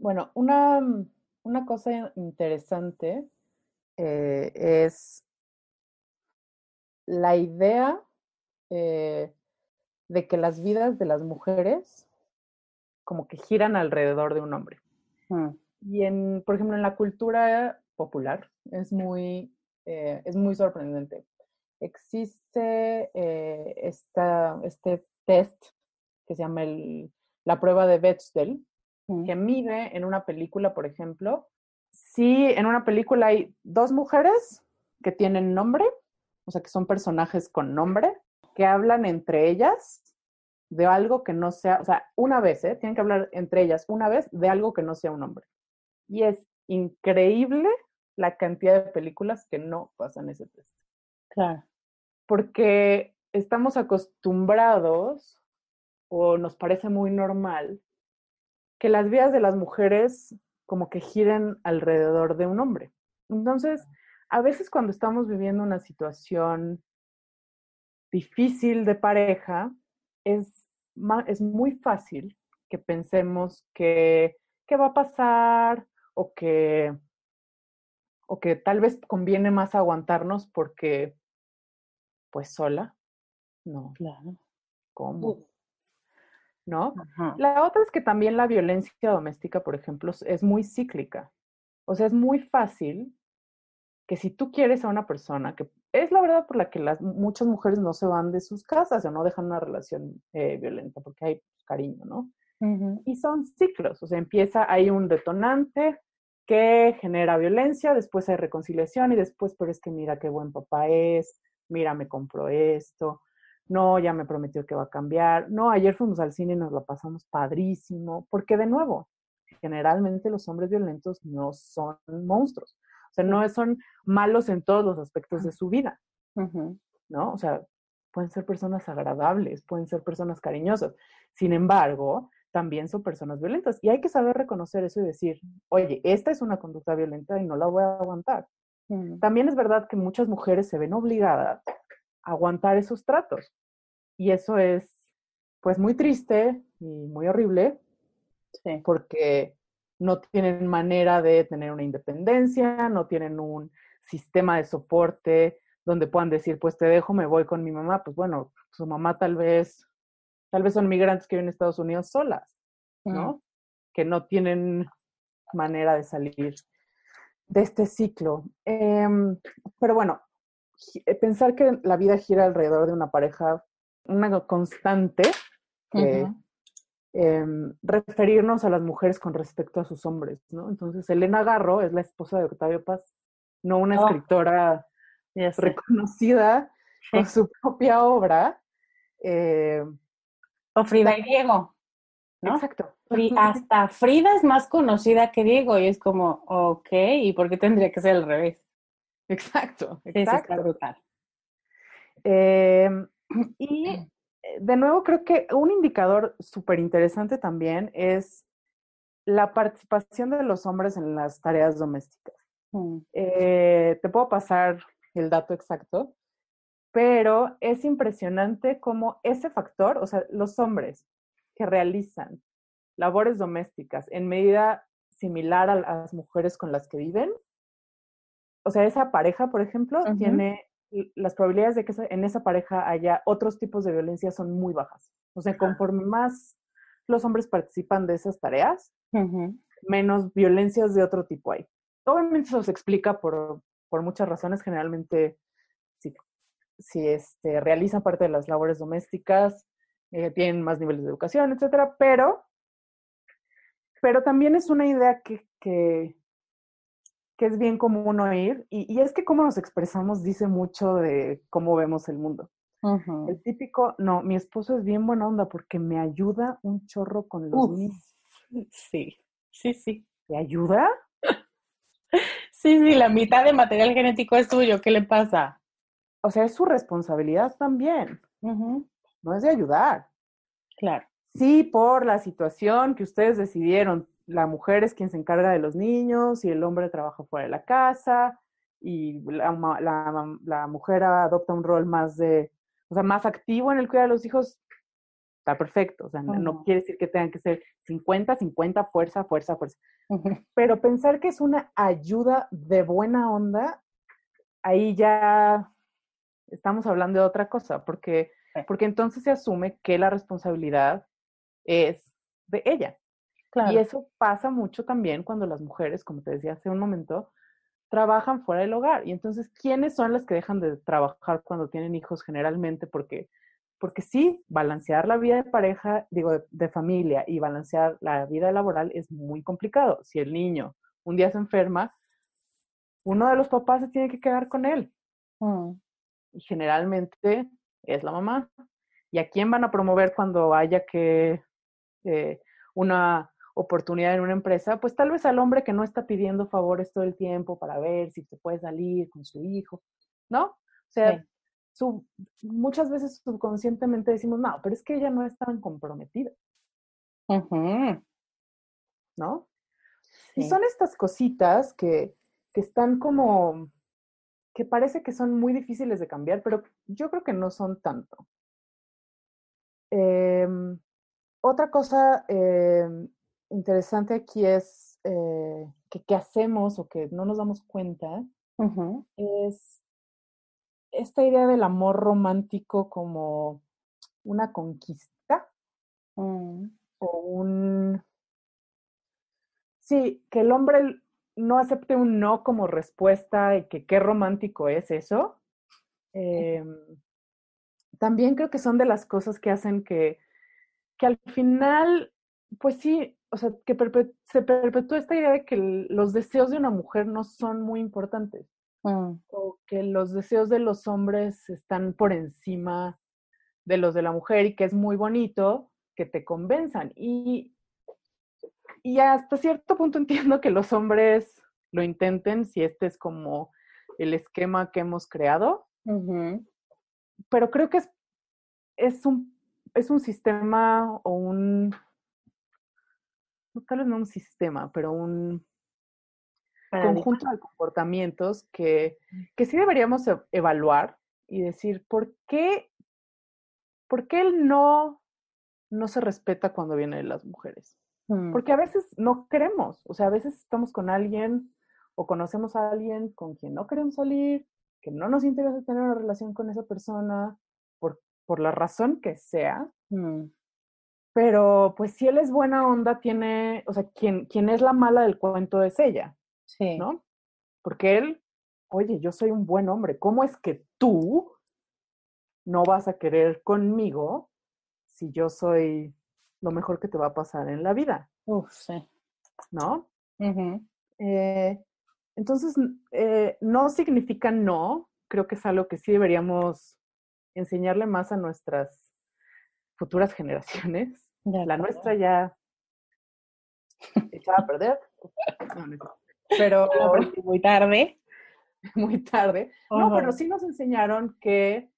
Bueno, una, mm, una cosa interesante eh, es la idea eh, de que las vidas de las mujeres como que giran alrededor de un hombre. Mm. Y en, por ejemplo, en la cultura popular es muy, eh, es muy sorprendente. Existe eh, esta, este test que se llama el, la prueba de Bechdel. Que mide en una película, por ejemplo, si en una película hay dos mujeres que tienen nombre, o sea, que son personajes con nombre, que hablan entre ellas de algo que no sea, o sea, una vez, ¿eh? Tienen que hablar entre ellas una vez de algo que no sea un hombre. Y es increíble la cantidad de películas que no pasan ese test. Claro. Porque estamos acostumbrados, o nos parece muy normal, que las vidas de las mujeres como que giren alrededor de un hombre. Entonces, a veces cuando estamos viviendo una situación difícil de pareja, es, es muy fácil que pensemos que, que va a pasar o que, o que tal vez conviene más aguantarnos porque, pues sola, no, Claro. ¿cómo? ¿No? Ajá. La otra es que también la violencia doméstica, por ejemplo, es- muy cíclica. O sea, es muy fácil que si tú quieres a una persona, que es la verdad por la que las, muchas mujeres no se van de sus casas o no dejan una relación eh, violenta, porque hay cariño, ¿no? Y son ciclos, o sea, empieza, hay un detonante que genera violencia, después hay reconciliación y después, pero es que mira qué buen papá es, mira, me compró esto, no, ya me prometió que va a cambiar, no, ayer fuimos al cine y nos lo pasamos padrísimo, porque de nuevo, generalmente los hombres violentos no son monstruos, o sea, no son malos en todos los aspectos de su vida. ¿no? O sea, pueden ser personas agradables, pueden ser personas cariñosas. Sin embargo, también son personas violentas. Y hay que saber reconocer eso y decir, oye, esta es una conducta violenta y no la voy a aguantar. Mm. También es verdad que muchas mujeres se ven obligadas aguantar esos tratos. Y eso es, pues, muy triste y muy horrible Sí. porque no tienen manera de tener una independencia, no tienen un sistema de soporte donde puedan decir, pues te dejo, me voy con mi mamá. Pues bueno, su mamá tal vez, tal vez son migrantes que viven en Estados Unidos solas, ¿no? Que no tienen manera de salir de este ciclo. Em, pero bueno, pensar que la vida gira alrededor de una pareja, una constante, em, referirnos a las mujeres con respecto a sus hombres, ¿no? Entonces, Elena Garro es la esposa de Octavio Paz, no una Oh. escritora reconocida con Sí. su propia obra. eh, O Frida y Diego. ¿no? Exacto. Fri- hasta Frida es más conocida que Diego y es como, ok, ¿y por qué tendría que ser al revés? Exacto, exacto. brutal. Em, *clears throat* y eh, de nuevo, creo que un indicador súper interesante también es la participación de los hombres en las tareas domésticas. Mm. Eh, te puedo pasar el dato exacto, pero es impresionante cómo ese factor, o sea, los hombres que realizan labores domésticas en medida similar a las mujeres con las que viven, o sea, esa pareja, por ejemplo, tiene las probabilidades de que en esa pareja haya otros tipos de violencia son muy bajas. O sea, conforme más los hombres participan de esas tareas, menos violencias de otro tipo hay. Obviamente eso se explica por, por muchas razones, generalmente si, si este, realizan parte de las labores domésticas, eh, tienen más niveles de educación, etcétera, pero, pero también es una idea que, que, que es bien común oír, y, y es que cómo nos expresamos dice mucho de cómo vemos el mundo. El típico, no, mi esposo es bien buena onda porque me ayuda un chorro con los Uf. niños. Sí, sí, sí. ¿Te ayuda? Sí, sí, la mitad de material genético es tuyo, ¿qué le pasa? o sea, es su responsabilidad también, no es de ayudar. Claro. Sí, por la situación que ustedes decidieron, la mujer es quien se encarga de los niños y el hombre trabaja fuera de la casa y la, mujer adopta un rol más de, o sea, más activo en el cuidado de los hijos, está perfecto. O sea, no- no quiere decir que tengan que ser 50, 50, fuerza, fuerza, fuerza. Pero pensar que es una ayuda de buena onda, ahí ya estamos hablando de otra cosa, porque, porque entonces se asume que la responsabilidad es de ella. Y eso pasa mucho también cuando las mujeres, como te decía hace un momento, trabajan fuera del hogar. Y entonces, ¿quiénes son las que dejan de trabajar cuando tienen hijos generalmente? Porque, porque sí, balancear la vida de pareja, digo, de, familia y balancear la vida laboral es muy complicado. Si el niño un día se enferma, uno de los papás se tiene que quedar con él. Mm. Y generalmente es la mamá. ¿Y a quién van a promover cuando haya que eh, una oportunidad en una empresa, pues tal vez al hombre que no está pidiendo favores todo el tiempo para ver si se puede salir con su hijo, ¿no? O sea, su, muchas veces subconscientemente decimos, no, pero es que ella no es tan comprometida. ¿No? Y son estas cositas que, que están como, que parece que son muy difíciles de cambiar, pero yo creo que no son tanto. Eh, otra cosa eh, interesante aquí es eh, que qué hacemos o que no nos damos cuenta es esta idea del amor romántico como una conquista mm. o un... Sí, que el hombre no acepte un no como respuesta y que qué romántico es eso. Em, también creo que son de las cosas que hacen que que al final, pues sí, o sea, que se perpetúa esta idea de que los deseos de una mujer no son muy importantes. Mm. O que los deseos de los hombres están por encima de los de la mujer y que es muy bonito que te convenzan. Y, y hasta cierto punto *laughs* entiendo que los hombres lo intenten si este es como el esquema que hemos creado. Pero creo que es, es un es un sistema o un, tal vez no un sistema, pero un conjunto de comportamientos que, que sí deberíamos e, evaluar y decir, ¿por qué, por qué el no no se respeta cuando viene de las mujeres? Mm. Porque a veces no queremos, o sea, a veces estamos con alguien o conocemos a alguien con quien no queremos salir, que no nos interesa tener una relación con esa persona, por la razón que sea. Mm. Pero pues si él es buena onda, tiene, o sea, quien, quien es la mala del cuento es ella. Sí. ¿No? Porque él, oye, yo soy un buen hombre, ¿cómo es que tú no vas a querer conmigo si yo soy lo mejor que te va a pasar en la vida? Uf, sí. ¿No? Eh, entonces, eh, no significa no, creo que es algo que sí deberíamos enseñarle más a nuestras futuras generaciones. *laughs* la nuestra ya echaba a perder. pero *laughs* muy tarde. Muy tarde. No, pero sí nos enseñaron que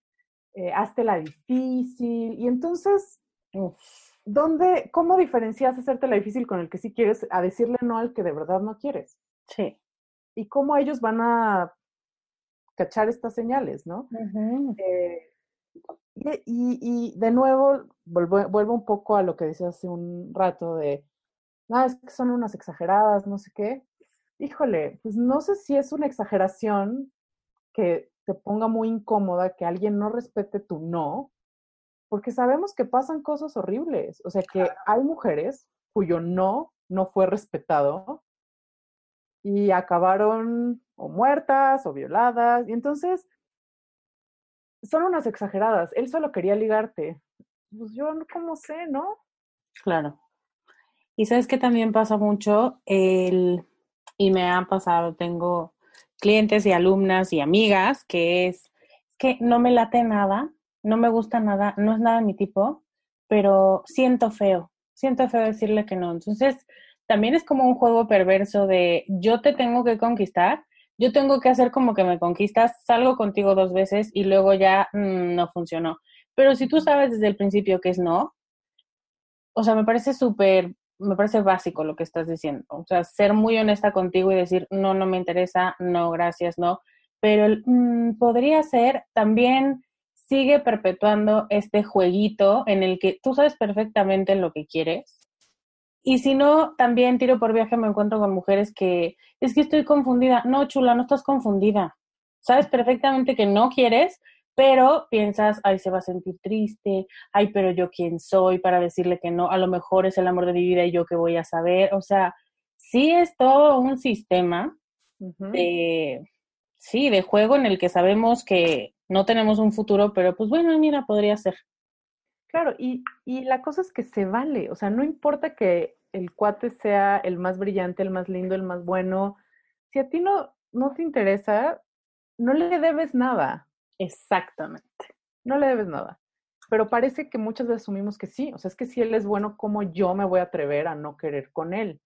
eh, hazte la difícil. Y entonces, ¿dónde, cómo diferencias hacerte la difícil con el que sí quieres a decirle no al que de verdad no quieres? Sí. Y cómo ellos van a cachar estas señales, ¿no? Y, de nuevo, vuelvo, un poco a lo que decía hace un rato de, no, es que son unas exageradas, no sé qué. Híjole, pues no sé si es una exageración que te ponga muy incómoda que alguien no respete tu no, porque sabemos que pasan cosas horribles. O sea, que hay mujeres cuyo no no fue respetado y acabaron o muertas o violadas. Y entonces, son unas exageradas. Él solo quería ligarte. Pues yo como sé, ¿no? Claro. Y sabes que también pasa mucho, el, y me ha pasado, tengo clientes y alumnas y amigas que es que no me late nada, no me gusta nada, no es nada mi tipo, pero siento feo, siento feo decirle que no. Entonces, también es como un juego perverso de yo te tengo que conquistar yo tengo que hacer como que me conquistas, salgo contigo dos veces y luego ya mm, no funcionó. Pero si tú sabes desde el principio que es no, o sea, me parece súper, me parece básico lo que estás diciendo. O sea, ser muy honesta contigo y decir, no, no me interesa, no, gracias, no. Pero mm, podría ser también sigue perpetuando este jueguito en el que tú sabes perfectamente lo que quieres, y si no, también tiro por viaje me encuentro con mujeres que es que estoy confundida. No, chula, no estás confundida. Sabes perfectamente que no quieres, pero piensas, ay, se va a sentir triste, ay, pero yo quién soy para decirle que no, a lo mejor es el amor de mi vida y yo qué voy a saber, o sea, sí es todo un sistema de, sí, de juego en el que sabemos que no tenemos un futuro, pero pues bueno, mira, podría ser. Claro, y, y la cosa es que se vale, o sea, no importa que el cuate sea el más brillante, el más lindo, el más bueno, si a ti no, no te interesa, no le debes nada. Exactamente. No le debes nada. Pero parece que muchas veces asumimos que sí. O sea, es que si él es bueno, ¿cómo yo me voy a atrever a no querer con él?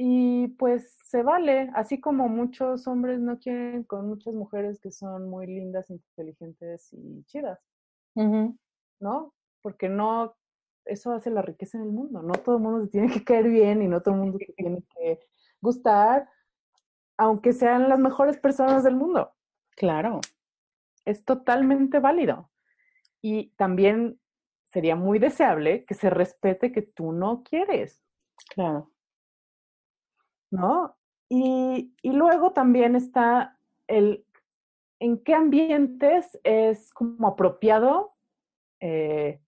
Y pues se vale, así como muchos hombres no quieren con muchas mujeres que son muy lindas, inteligentes y chidas, ¿no? Porque no, eso hace la riqueza en el mundo. No todo el mundo se tiene que caer bien y no todo el mundo se tiene que gustar, aunque sean las mejores personas del mundo. Claro. Es totalmente válido. Y también sería muy deseable que se respete que tú no quieres. Claro. ¿No? Y, y luego también está el en qué ambientes es como apropiado eh,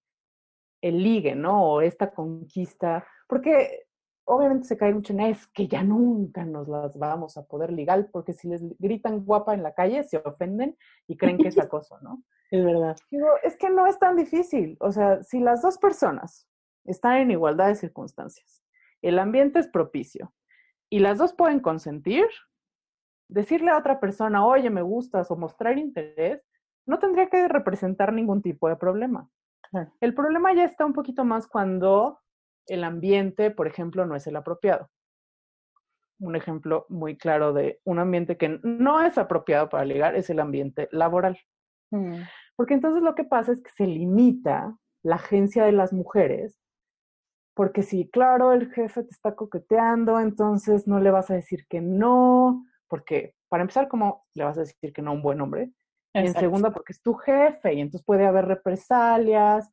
el ligue, ¿no? O esta conquista. Porque obviamente se cae mucho en es que ya nunca nos las vamos a poder ligar, porque si les gritan guapa en la calle se ofenden y creen que es *laughs* acoso, ¿no? Es verdad. Digo, es que no es tan difícil. O sea, si las dos personas están en igualdad de circunstancias, el ambiente es propicio y las dos pueden consentir, decirle a otra persona, oye, me gustas o mostrar interés, no tendría que representar ningún tipo de problema. El problema ya está un poquito más cuando el ambiente, por ejemplo, no es el apropiado. Un ejemplo muy claro de un ambiente que no es apropiado para ligar es el ambiente laboral. Mm. Porque entonces lo que pasa es que se limita la agencia de las mujeres, porque si, claro, el jefe te está coqueteando, entonces no le vas a decir que no, porque para empezar, ¿cómo le vas a decir que no a un buen hombre? Y en segunda, porque es tu jefe y entonces puede haber represalias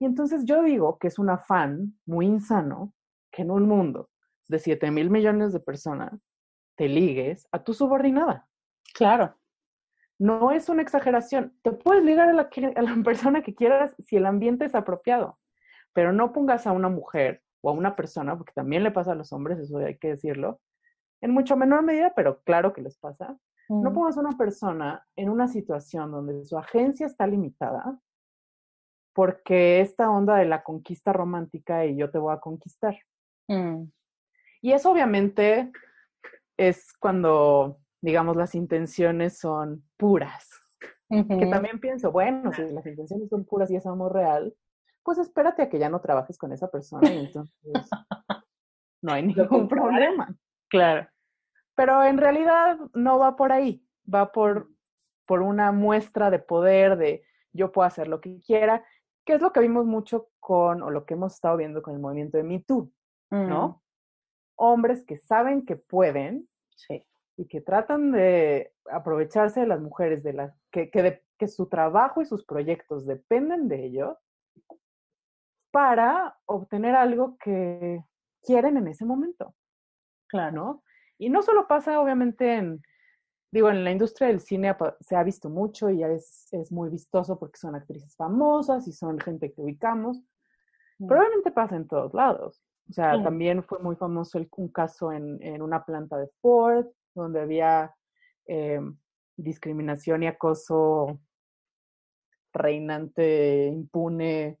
y entonces yo digo que es un afán muy insano que en un mundo de 7 mil millones de personas te ligues a tu subordinada. Claro. No es una exageración. Te puedes ligar a la, a la *laughs* persona que quieras si el ambiente es apropiado, pero no pongas a una mujer o a una persona, porque también le pasa a los hombres, eso hay que decirlo, en mucho menor medida, pero claro que les pasa. No pongas a una persona en una situación donde su agencia está limitada porque esta onda de la conquista romántica y yo te voy a conquistar. Mm. Y eso obviamente es cuando, digamos, las intenciones son puras. Que también pienso, bueno, si las intenciones son puras y es amor real, pues espérate a que ya no trabajes con esa persona y entonces *laughs* no hay ningún problema. Claro. Pero en realidad no va por ahí, va por, por una muestra de poder, de yo puedo hacer lo que quiera que es lo que vimos mucho con, o lo que hemos estado viendo con el movimiento de Me Too, ¿no? Mm. Hombres que saben que pueden y que tratan de aprovecharse de las mujeres, de las que, que, que su trabajo y sus proyectos dependen de ellos para obtener algo que quieren en ese momento. Claro. ¿no? Y no solo pasa, obviamente, en, digo, en la industria del cine se ha visto mucho y ya es, es muy vistoso porque son actrices famosas y son gente que ubicamos. Mm. Probablemente pasa en todos lados. O sea, también fue muy famoso el, un caso en, en, una planta de Ford, donde había eh, discriminación y acoso reinante, impune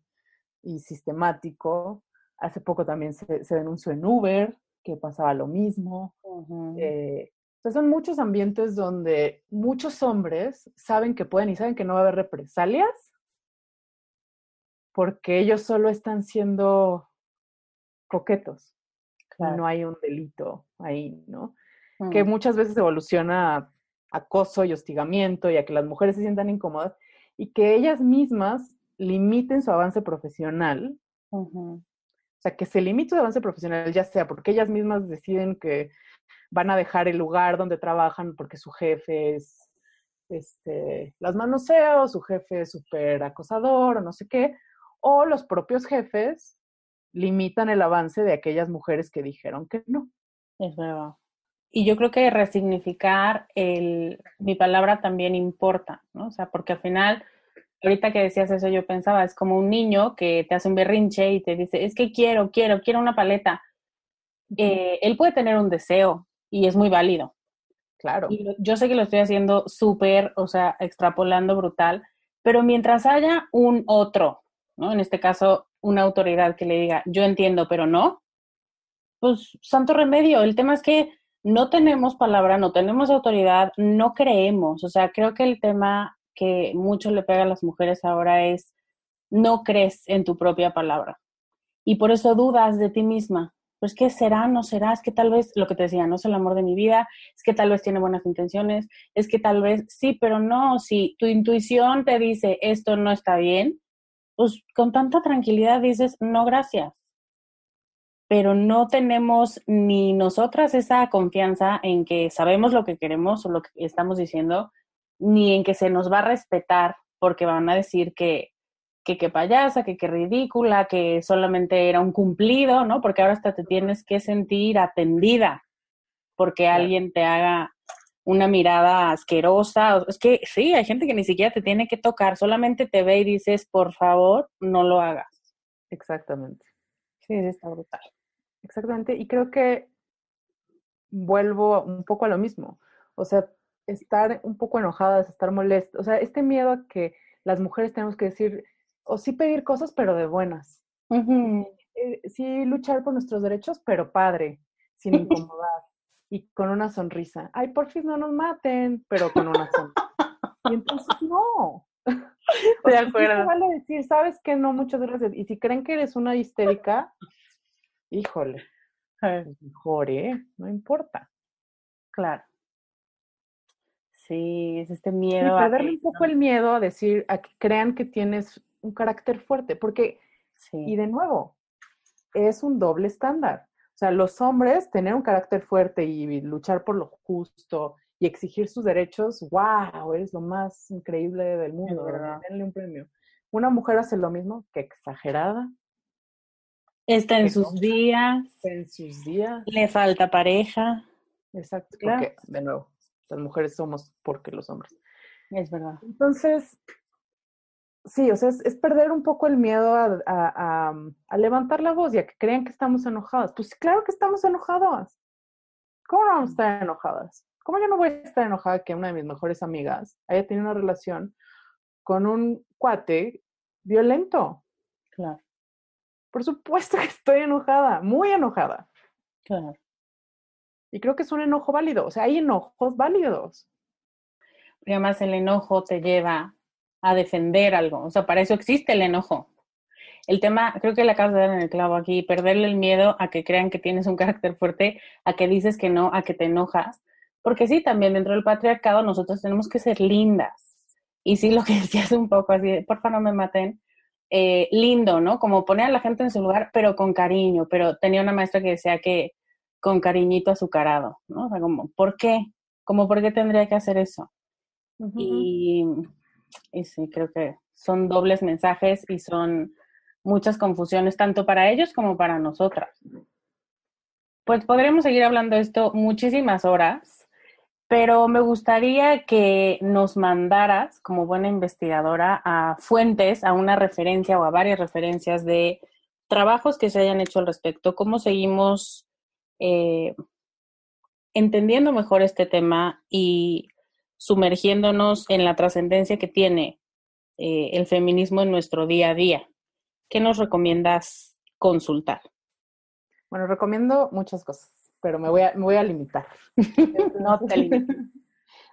y sistemático. Hace poco también se, se denunció en Uber que pasaba lo mismo. O sea, son muchos ambientes donde muchos hombres saben que pueden y saben que no va a haber represalias porque ellos solo están siendo coquetos. No hay un delito ahí, ¿no? Que mm. muchas veces evoluciona a acoso y hostigamiento y a que las mujeres se sientan incómodas y que ellas mismas limiten su avance profesional. O sea, que se limite su avance profesional, ya sea porque ellas mismas deciden que van a dejar el lugar donde trabajan porque su jefe es, este, las manosea o su jefe es súper acosador o no sé qué, o los propios jefes limitan el avance de aquellas mujeres que dijeron que no. Es verdad. y yo creo que resignificar el, mi palabra también importa, ¿no? O sea, porque al final, ahorita que decías eso, yo pensaba, es como un niño que te hace un berrinche y te dice, es que quiero, quiero, quiero una paleta. Eh, él puede tener un deseo y es muy válido. Claro. Y yo sé que lo estoy haciendo súper, o sea, extrapolando brutal, pero mientras haya un otro, ¿no? En este caso, una autoridad que le diga, yo entiendo, pero no, pues santo remedio. El tema es que no tenemos palabra, no tenemos autoridad, no creemos. O sea, creo que el tema que mucho le pega a las mujeres ahora es no crees en tu propia palabra. Y por eso dudas de ti misma. Pues que será, no será, es que tal vez lo que te decía, no es el amor de mi vida, es que tal vez tiene buenas intenciones, es que tal vez sí, pero no, si tu intuición te dice esto no está bien, pues con tanta tranquilidad dices no gracias pero no tenemos ni nosotras esa confianza en que sabemos lo que queremos o lo que estamos diciendo, ni en que se nos va a respetar porque van a decir que que qué payasa, que qué ridícula, que solamente era un cumplido, ¿no? Porque ahora hasta te tienes que sentir atendida porque alguien te haga una mirada asquerosa. Es que sí, hay gente que ni siquiera te tiene que tocar, solamente te ve y dices, por favor, no lo hagas. Exactamente. Sí, está brutal. Exactamente, y creo que vuelvo un poco a lo mismo. O sea, estar un poco enojadas, estar molestas, o sea, este miedo a que las mujeres tenemos que decir, o sí pedir cosas, pero de buenas. Eh, sí luchar por nuestros derechos, pero padre, sin incomodar *laughs* y con una sonrisa. Ay, por fin no nos maten, pero con una sonrisa. y entonces, no. *laughs* De acuerdo. vale decir, sabes que no, muchas gracias. Y si creen que eres una histérica, híjole, pues mejor, ¿eh? No importa. Claro. Sí, es este miedo. Sí, perderle un poco el miedo a decir, a que crean que tienes un carácter fuerte, porque, y de nuevo, es un doble estándar. O sea, los hombres tener un carácter fuerte y luchar por lo justo y exigir sus derechos, wow, eres lo más increíble del mundo, denle un premio. Una mujer hace lo mismo, que exagerada, Está en sus días. En sus días. Le falta pareja. Exacto, porque, de nuevo, las mujeres somos porque los hombres. Es verdad. Entonces, sí, o sea, es, perder un poco el miedo a, a, a, levantar la voz y a que crean que estamos enojadas. Pues claro que estamos enojadas. ¿Cómo no vamos a estar enojadas? ¿Cómo yo no voy a estar enojada que una de mis mejores amigas haya tenido una relación con un cuate violento? Claro. Por supuesto que estoy enojada, muy enojada. Claro. Y creo que es un enojo válido, o sea, hay enojos válidos. Y además el enojo te lleva a defender algo, o sea, para eso existe el enojo. El tema, creo que le acabas de dar en el clavo aquí, perderle el miedo a que crean que tienes un carácter fuerte, a que dices que no, a que te enojas. Porque sí, también dentro del patriarcado nosotros tenemos que ser lindas. Y sí, lo que decías un poco así, porfa no me maten, eh, lindo, ¿no? Como poner a la gente en su lugar, pero con cariño. Pero tenía una maestra que decía que con cariñito azucarado, ¿no? O sea, como, ¿por qué? Como, ¿por qué tendría que hacer eso? y, y sí, creo que son dobles mensajes y son muchas confusiones, tanto para ellos como para nosotras. Pues podríamos seguir hablando de esto muchísimas horas pero me gustaría que nos mandaras, como buena investigadora, a fuentes, a una referencia o a varias referencias de trabajos que se hayan hecho al respecto, cómo seguimos eh, entendiendo mejor este tema y sumergiéndonos en la trascendencia que tiene eh, el feminismo en nuestro día a día. ¿Qué nos recomiendas consultar? Bueno, recomiendo muchas cosas pero me voy a, me voy a limitar. *laughs* no te limites. *laughs*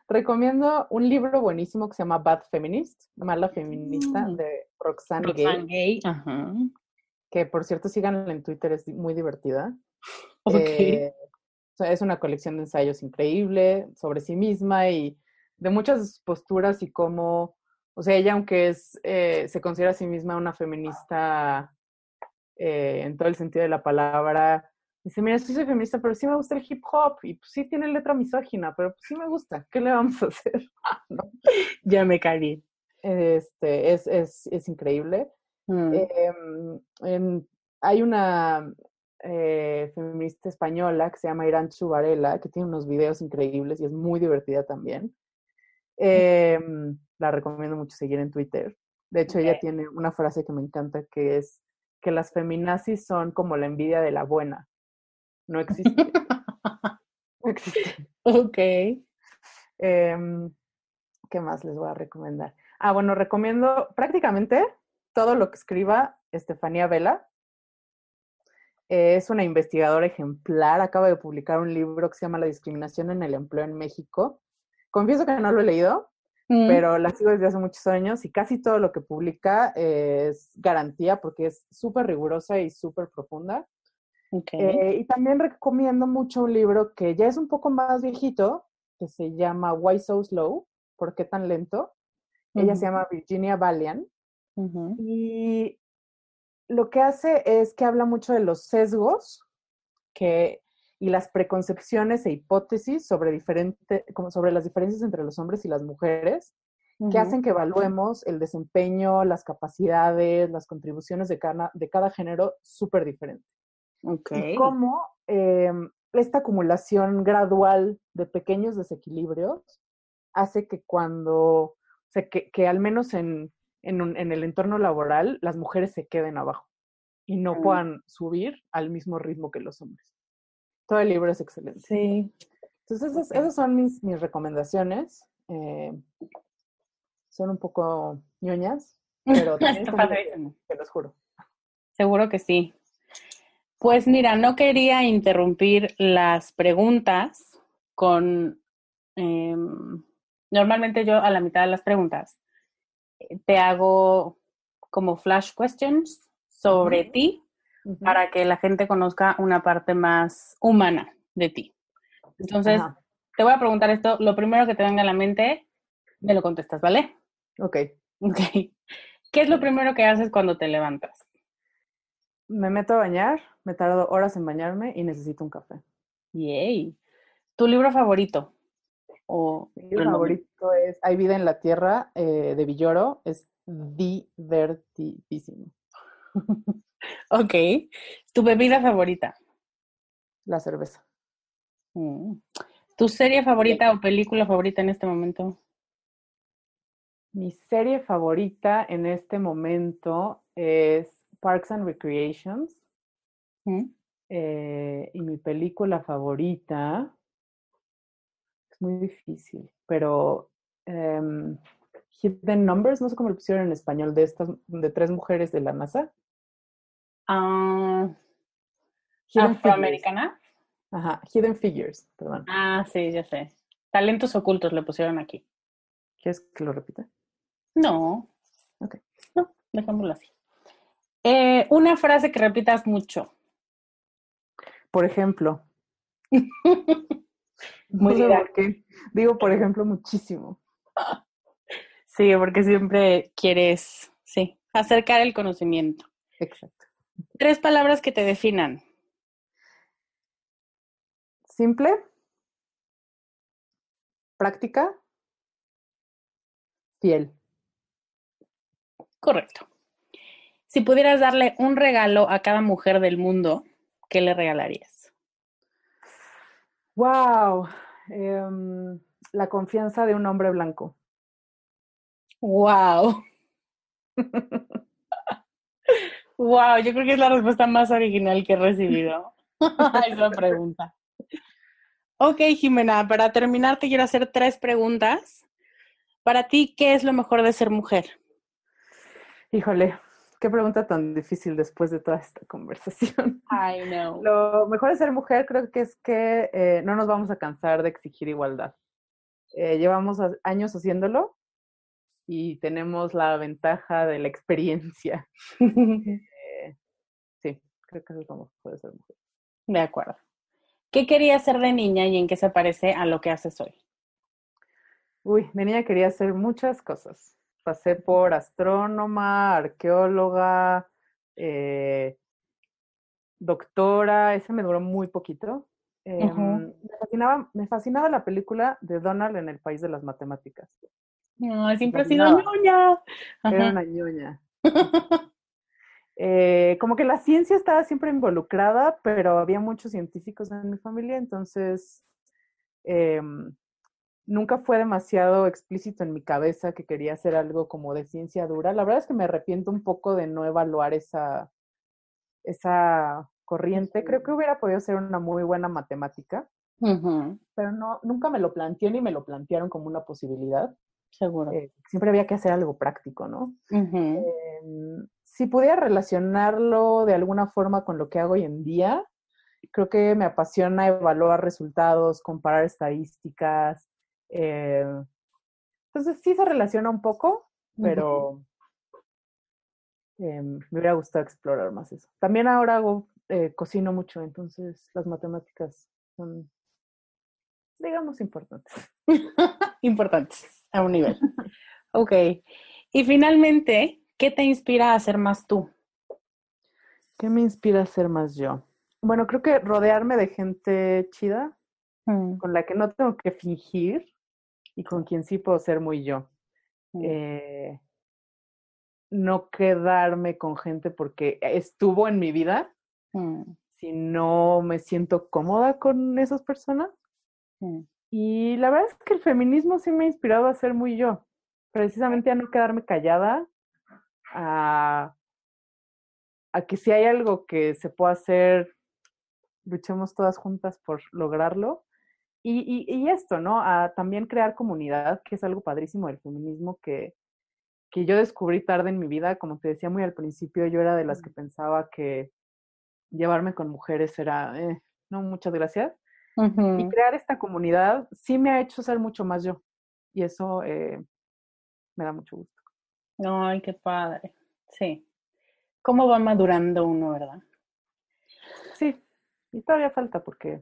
Recomiendo un libro buenísimo que se llama Bad Feminist, Mala Feminista, mm. de Roxane, Gay. Que por cierto, síganla en Twitter, es muy divertida. *laughs* Okay. Eh, es una colección de ensayos increíble sobre sí misma y de muchas posturas y cómo, o sea, ella aunque es, eh, se considera a sí misma una feminista eh, en todo el sentido de la palabra, Dice, mira, sí soy feminista, pero sí me gusta el hip hop y pues sí tiene letra misógina, pero pues sí me gusta. ¿Qué le vamos a hacer? *laughs* Ya me caí. Este, es, es, es increíble. Mm. Em, hay una eh, feminista española que se llama Irán Chubarela, que tiene unos videos increíbles y es muy divertida también. Em, la recomiendo mucho seguir en Twitter. De hecho, ella tiene una frase que me encanta que es que las feminazis son como la envidia de la buena. No existe. *laughs* no existe. Ok. Em, ¿Qué más les voy a recomendar? Ah, bueno, recomiendo prácticamente todo lo que escriba Estefanía Vela. Es una investigadora ejemplar, acaba de publicar un libro que se llama La discriminación en el empleo en México. Confieso que no lo he leído, Mm. pero la sigo desde hace muchos años y casi todo lo que publica es garantía porque es súper rigurosa y súper profunda. Ok. Eh, y también recomiendo mucho un libro que ya es un poco más viejito, que se llama Why So Slow? ¿Por qué tan lento? Ella se llama Virginia Valian y lo que hace es que habla mucho de los sesgos que, y las preconcepciones e hipótesis sobre, diferente, como sobre las diferencias entre los hombres y las mujeres que hacen que evaluemos el desempeño, las capacidades, las contribuciones de cada, de cada género súper diferente. Ok. Y cómo eh, esta acumulación gradual de pequeños desequilibrios hace que cuando, o sea, que, que al menos en, en, un- en el entorno laboral, las mujeres se queden abajo y no Mm. puedan subir al mismo ritmo que los hombres. Todo el libro es excelente. Sí. Entonces, esas, esas son mis, mis recomendaciones. Eh, son un poco ñoñas, *laughs* pero también te los juro. Seguro que sí. Pues mira, no quería interrumpir las preguntas con... em, normalmente yo a la mitad de las preguntas te hago como flash questions sobre ti para que la gente conozca una parte más humana de ti. Entonces, te voy a preguntar esto. Lo primero que te venga a la mente, me lo contestas, ¿vale? Ok. Ok. ¿Qué es lo primero que haces cuando te levantas? Me meto a bañar, me tardo horas en bañarme y necesito un café. Yay. ¿Tu libro favorito? O Mi libro favorito es Hay vida en la tierra eh, de Villoro. Es divertidísimo. *laughs* Ok. ¿Tu bebida favorita? La cerveza. Mm. ¿Tu serie favorita o película favorita en este momento? Mi serie favorita en este momento es Parks and Recreations. Mm. eh, y mi película favorita es muy difícil, pero em, Hidden Numbers, no sé cómo lo pusieron en español, de estas, de tres mujeres de la NASA. Ah, Figures. ¿Afroamericana? Ajá, Hidden Figures, perdón. Ah, sí, ya sé. Talentos ocultos le pusieron aquí. ¿Quieres que lo repita? No. Ok. No, dejémoslo así. Eh, una frase que repitas mucho. Por ejemplo, *laughs* Muy no sé didáctico. por qué. Digo, por ejemplo, muchísimo. Sí, porque siempre quieres, sí, acercar el conocimiento. Exacto. Tres palabras que te definan. Simple, práctica, fiel. Correcto. Si pudieras darle un regalo a cada mujer del mundo, ¿qué le regalarías? Wow. em, la confianza de un hombre blanco. Wow. Wow, yo creo que es la respuesta más original que he recibido *laughs* a esa pregunta. Ok, Jimena, para terminar te quiero hacer tres preguntas. Para ti, ¿qué es lo mejor de ser mujer? Híjole, qué pregunta tan difícil después de toda esta *laughs* conversación. I know. Lo mejor de ser mujer creo que es que eh, no nos vamos a cansar de exigir igualdad. Eh, llevamos años haciéndolo y tenemos la ventaja de la experiencia. *laughs* Eh, sí, creo que eso es lo mejor de ser mujer. De acuerdo. ¿Qué querías ser de niña y en qué se parece a lo que haces hoy? Uy, de niña quería hacer muchas cosas. Pasé por astrónoma, arqueóloga, eh, doctora, ese me duró muy poquito. Em, me, fascinaba, me fascinaba la película de Donald en el País de las Matemáticas. No, siempre he sido ñoña. Era una ñoña. *laughs* eh, como que la ciencia estaba siempre involucrada, pero había muchos científicos en mi familia, entonces em, nunca fue demasiado explícito en mi cabeza que quería hacer algo como de ciencia dura. La verdad es que me arrepiento un poco de no evaluar esa, esa corriente. Creo que hubiera podido ser una muy buena matemática, pero no, nunca me lo planteé ni me lo plantearon como una posibilidad. Seguro. Eh, siempre había que hacer algo práctico, ¿no? Em, si pudiera relacionarlo de alguna forma con lo que hago hoy en día, creo que me apasiona evaluar resultados, comparar estadísticas, eh, entonces sí se relaciona un poco, pero eh, me hubiera gustado explorar más eso. También ahora hago, eh, cocino mucho, entonces las matemáticas son, digamos, importantes. *laughs* importantes a un nivel. ok. Y finalmente, ¿qué te inspira a ser más tú? ¿Qué me inspira a ser más yo? Bueno, creo que rodearme de gente chida, mm. con la que no tengo que fingir, y con quien sí puedo ser muy yo. Mm. Eh, no quedarme con gente porque estuvo en mi vida, mm. si no me siento cómoda con esas personas. Mm. Y la verdad es que el feminismo sí me ha inspirado a ser muy yo, precisamente a no quedarme callada, a, a que si hay algo que se pueda hacer, luchemos todas juntas por lograrlo y, y, esto, ¿no? A también crear comunidad, que es algo padrísimo del feminismo que, que yo descubrí tarde en mi vida. Como te decía muy al principio, yo era de las que pensaba que llevarme con mujeres era, eh, no, muchas gracias. Y crear esta comunidad sí me ha hecho ser mucho más yo. Y eso eh, me da mucho gusto. Ay, qué padre. Sí. ¿Cómo va madurando uno, verdad? Sí, y todavía falta porque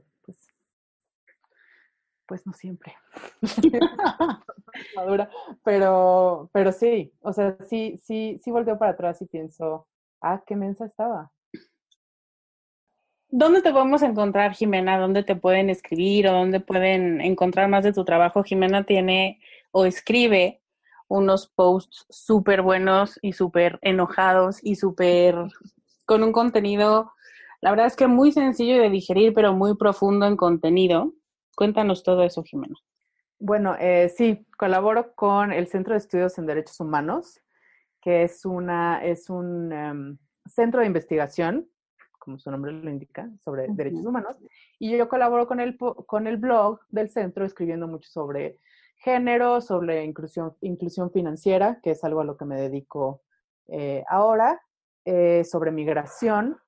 pues no siempre. *laughs* Madura. Pero, pero sí, o sea, sí, sí, sí volteo para atrás y pienso, ah, qué mensa estaba. ¿Dónde te podemos encontrar, Jimena? ¿Dónde te pueden escribir o dónde pueden encontrar más de tu trabajo? Jimena tiene o escribe unos posts súper buenos y súper enojados y súper con un contenido, la verdad es que muy sencillo de digerir, pero muy profundo en contenido. Cuéntanos todo eso, Jimena. Bueno, eh, sí, colaboro con el Centro de Estudios en Derechos Humanos, que es, una, es un em, centro de investigación, como su nombre lo indica, sobre derechos humanos. Y yo colaboro con el, con el blog del centro escribiendo mucho sobre género, sobre inclusión, inclusión financiera, que es algo a lo que me dedico eh, ahora, eh, sobre migración,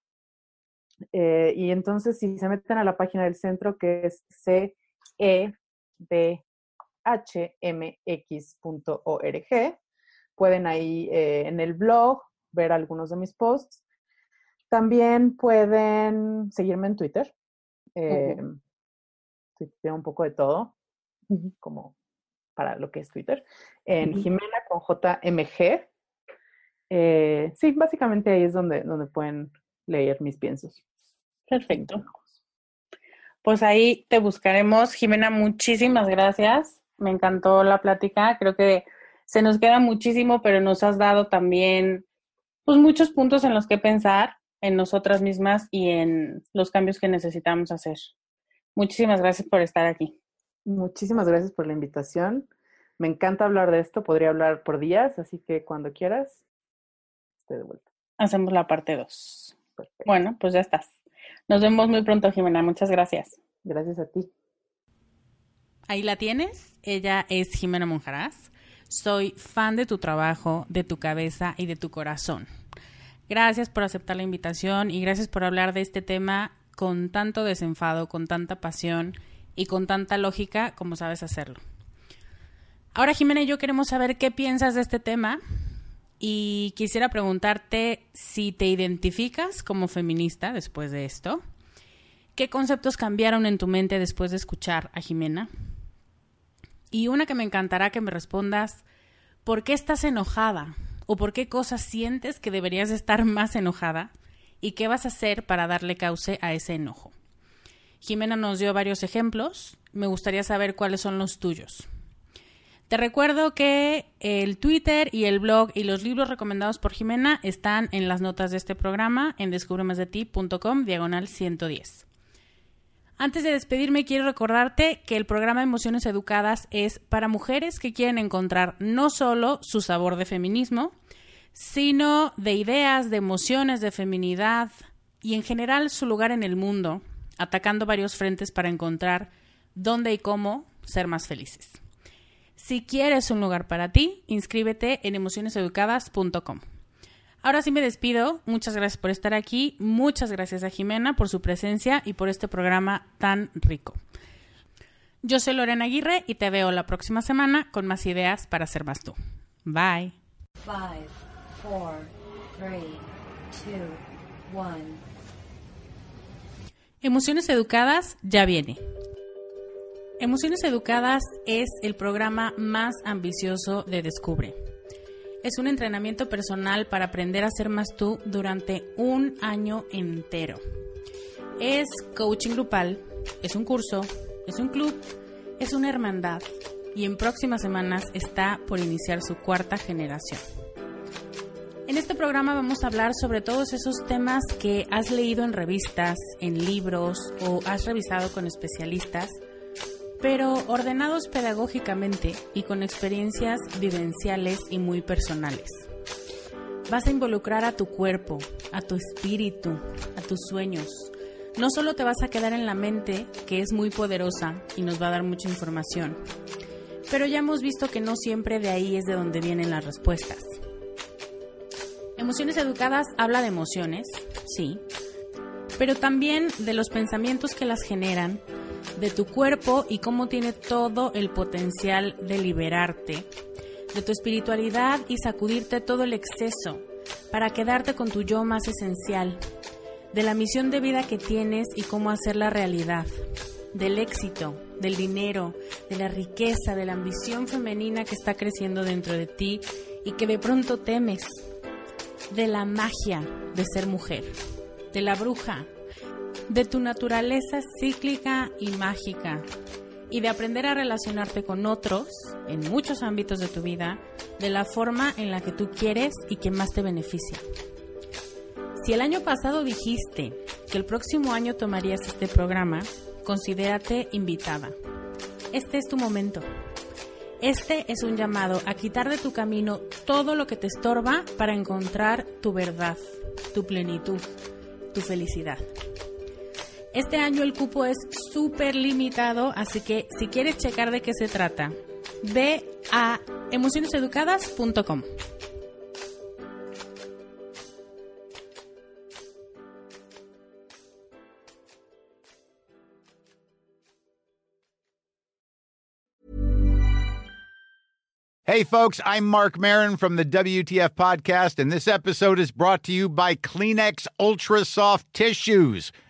eh, y entonces, si se meten a la página del centro, que es cebhmx.org, pueden ahí eh, en el blog ver algunos de mis posts. También pueden seguirme en Twitter. Eh, un poco de todo, como para lo que es Twitter. En Jimena con JMG. Eh, sí, básicamente ahí es donde, donde pueden leer mis piensos. Perfecto. Pues ahí te buscaremos. Jimena, muchísimas gracias. Me encantó la plática. Creo que se nos queda muchísimo, pero nos has dado también pues muchos puntos en los que pensar en nosotras mismas y en los cambios que necesitamos hacer. Muchísimas gracias por estar aquí. Muchísimas gracias por la invitación. Me encanta hablar de esto, podría hablar por días, así que cuando quieras, estoy de vuelta. Hacemos la parte 2. Bueno, pues ya estás. Nos vemos muy pronto, Jimena. Muchas gracias. Gracias a ti. Ahí la tienes. Ella es Jimena Monjaraz. Soy fan de tu trabajo, de tu cabeza y de tu corazón. Gracias por aceptar la invitación y gracias por hablar de este tema con tanto desenfado, con tanta pasión y con tanta lógica como sabes hacerlo. Ahora, Jimena y yo queremos saber qué piensas de este tema y quisiera preguntarte si te identificas como feminista después de esto. ¿Qué conceptos cambiaron en tu mente después de escuchar a Jimena? Y una que me encantará que me respondas, ¿por qué estás enojada? ¿O por qué cosas sientes que deberías estar más enojada? ¿Y qué vas a hacer para darle cauce a ese enojo? Jimena nos dio varios ejemplos, me gustaría saber cuáles son los tuyos. Te recuerdo que el Twitter y el blog y los libros recomendados por Jimena están en las notas de este programa en descubremasdeti.com diagonal 110. Antes de despedirme, quiero recordarte que el programa Emociones Educadas es para mujeres que quieren encontrar no solo su sabor de feminismo, sino de ideas, de emociones, de feminidad y en general su lugar en el mundo, atacando varios frentes para encontrar dónde y cómo ser más felices. Si quieres un lugar para ti, inscríbete en emocioneseducadas.com. Ahora sí me despido. Muchas gracias por estar aquí. Muchas gracias a Jimena por su presencia y por este programa tan rico. Yo soy Lorena Aguirre y te veo la próxima semana con más ideas para ser más tú. Bye. Five, four, three, two, one. Emociones Educadas ya viene. Emociones Educadas es el programa más ambicioso de Descubre. Es un entrenamiento personal para aprender a ser más tú durante un año entero. Es coaching grupal, es un curso, es un club, es una hermandad y en próximas semanas está por iniciar su cuarta generación. En este programa vamos a hablar sobre todos esos temas que has leído en revistas, en libros o has revisado con especialistas pero ordenados pedagógicamente y con experiencias vivenciales y muy personales. Vas a involucrar a tu cuerpo, a tu espíritu, a tus sueños. No solo te vas a quedar en la mente, que es muy poderosa y nos va a dar mucha información, pero ya hemos visto que no siempre de ahí es de donde vienen las respuestas. Emociones Educadas habla de emociones, sí, pero también de los pensamientos que las generan, de tu cuerpo y cómo tiene todo el potencial de liberarte, de tu espiritualidad y sacudirte todo el exceso para quedarte con tu yo más esencial, de la misión de vida que tienes y cómo hacerla realidad, del éxito, del dinero, de la riqueza, de la ambición femenina que está creciendo dentro de ti y que de pronto temes, de la magia de ser mujer, de la bruja, de tu naturaleza cíclica y mágica y de aprender a relacionarte con otros en muchos ámbitos de tu vida de la forma en la que tú quieres y que más te beneficia. Si el año pasado dijiste que el próximo año tomarías este programa, considérate invitada. Este es tu momento. Este es un llamado a quitar de tu camino todo lo que te estorba para encontrar tu verdad, tu plenitud, tu felicidad. Este año el cupo es súper limitado, así que si quieres checar de qué se trata, ve a emocioneseducadas.com. Hey, folks, I'm Mark Marin from the WTF Podcast, and this episode is brought to you by Kleenex Ultra Soft Tissues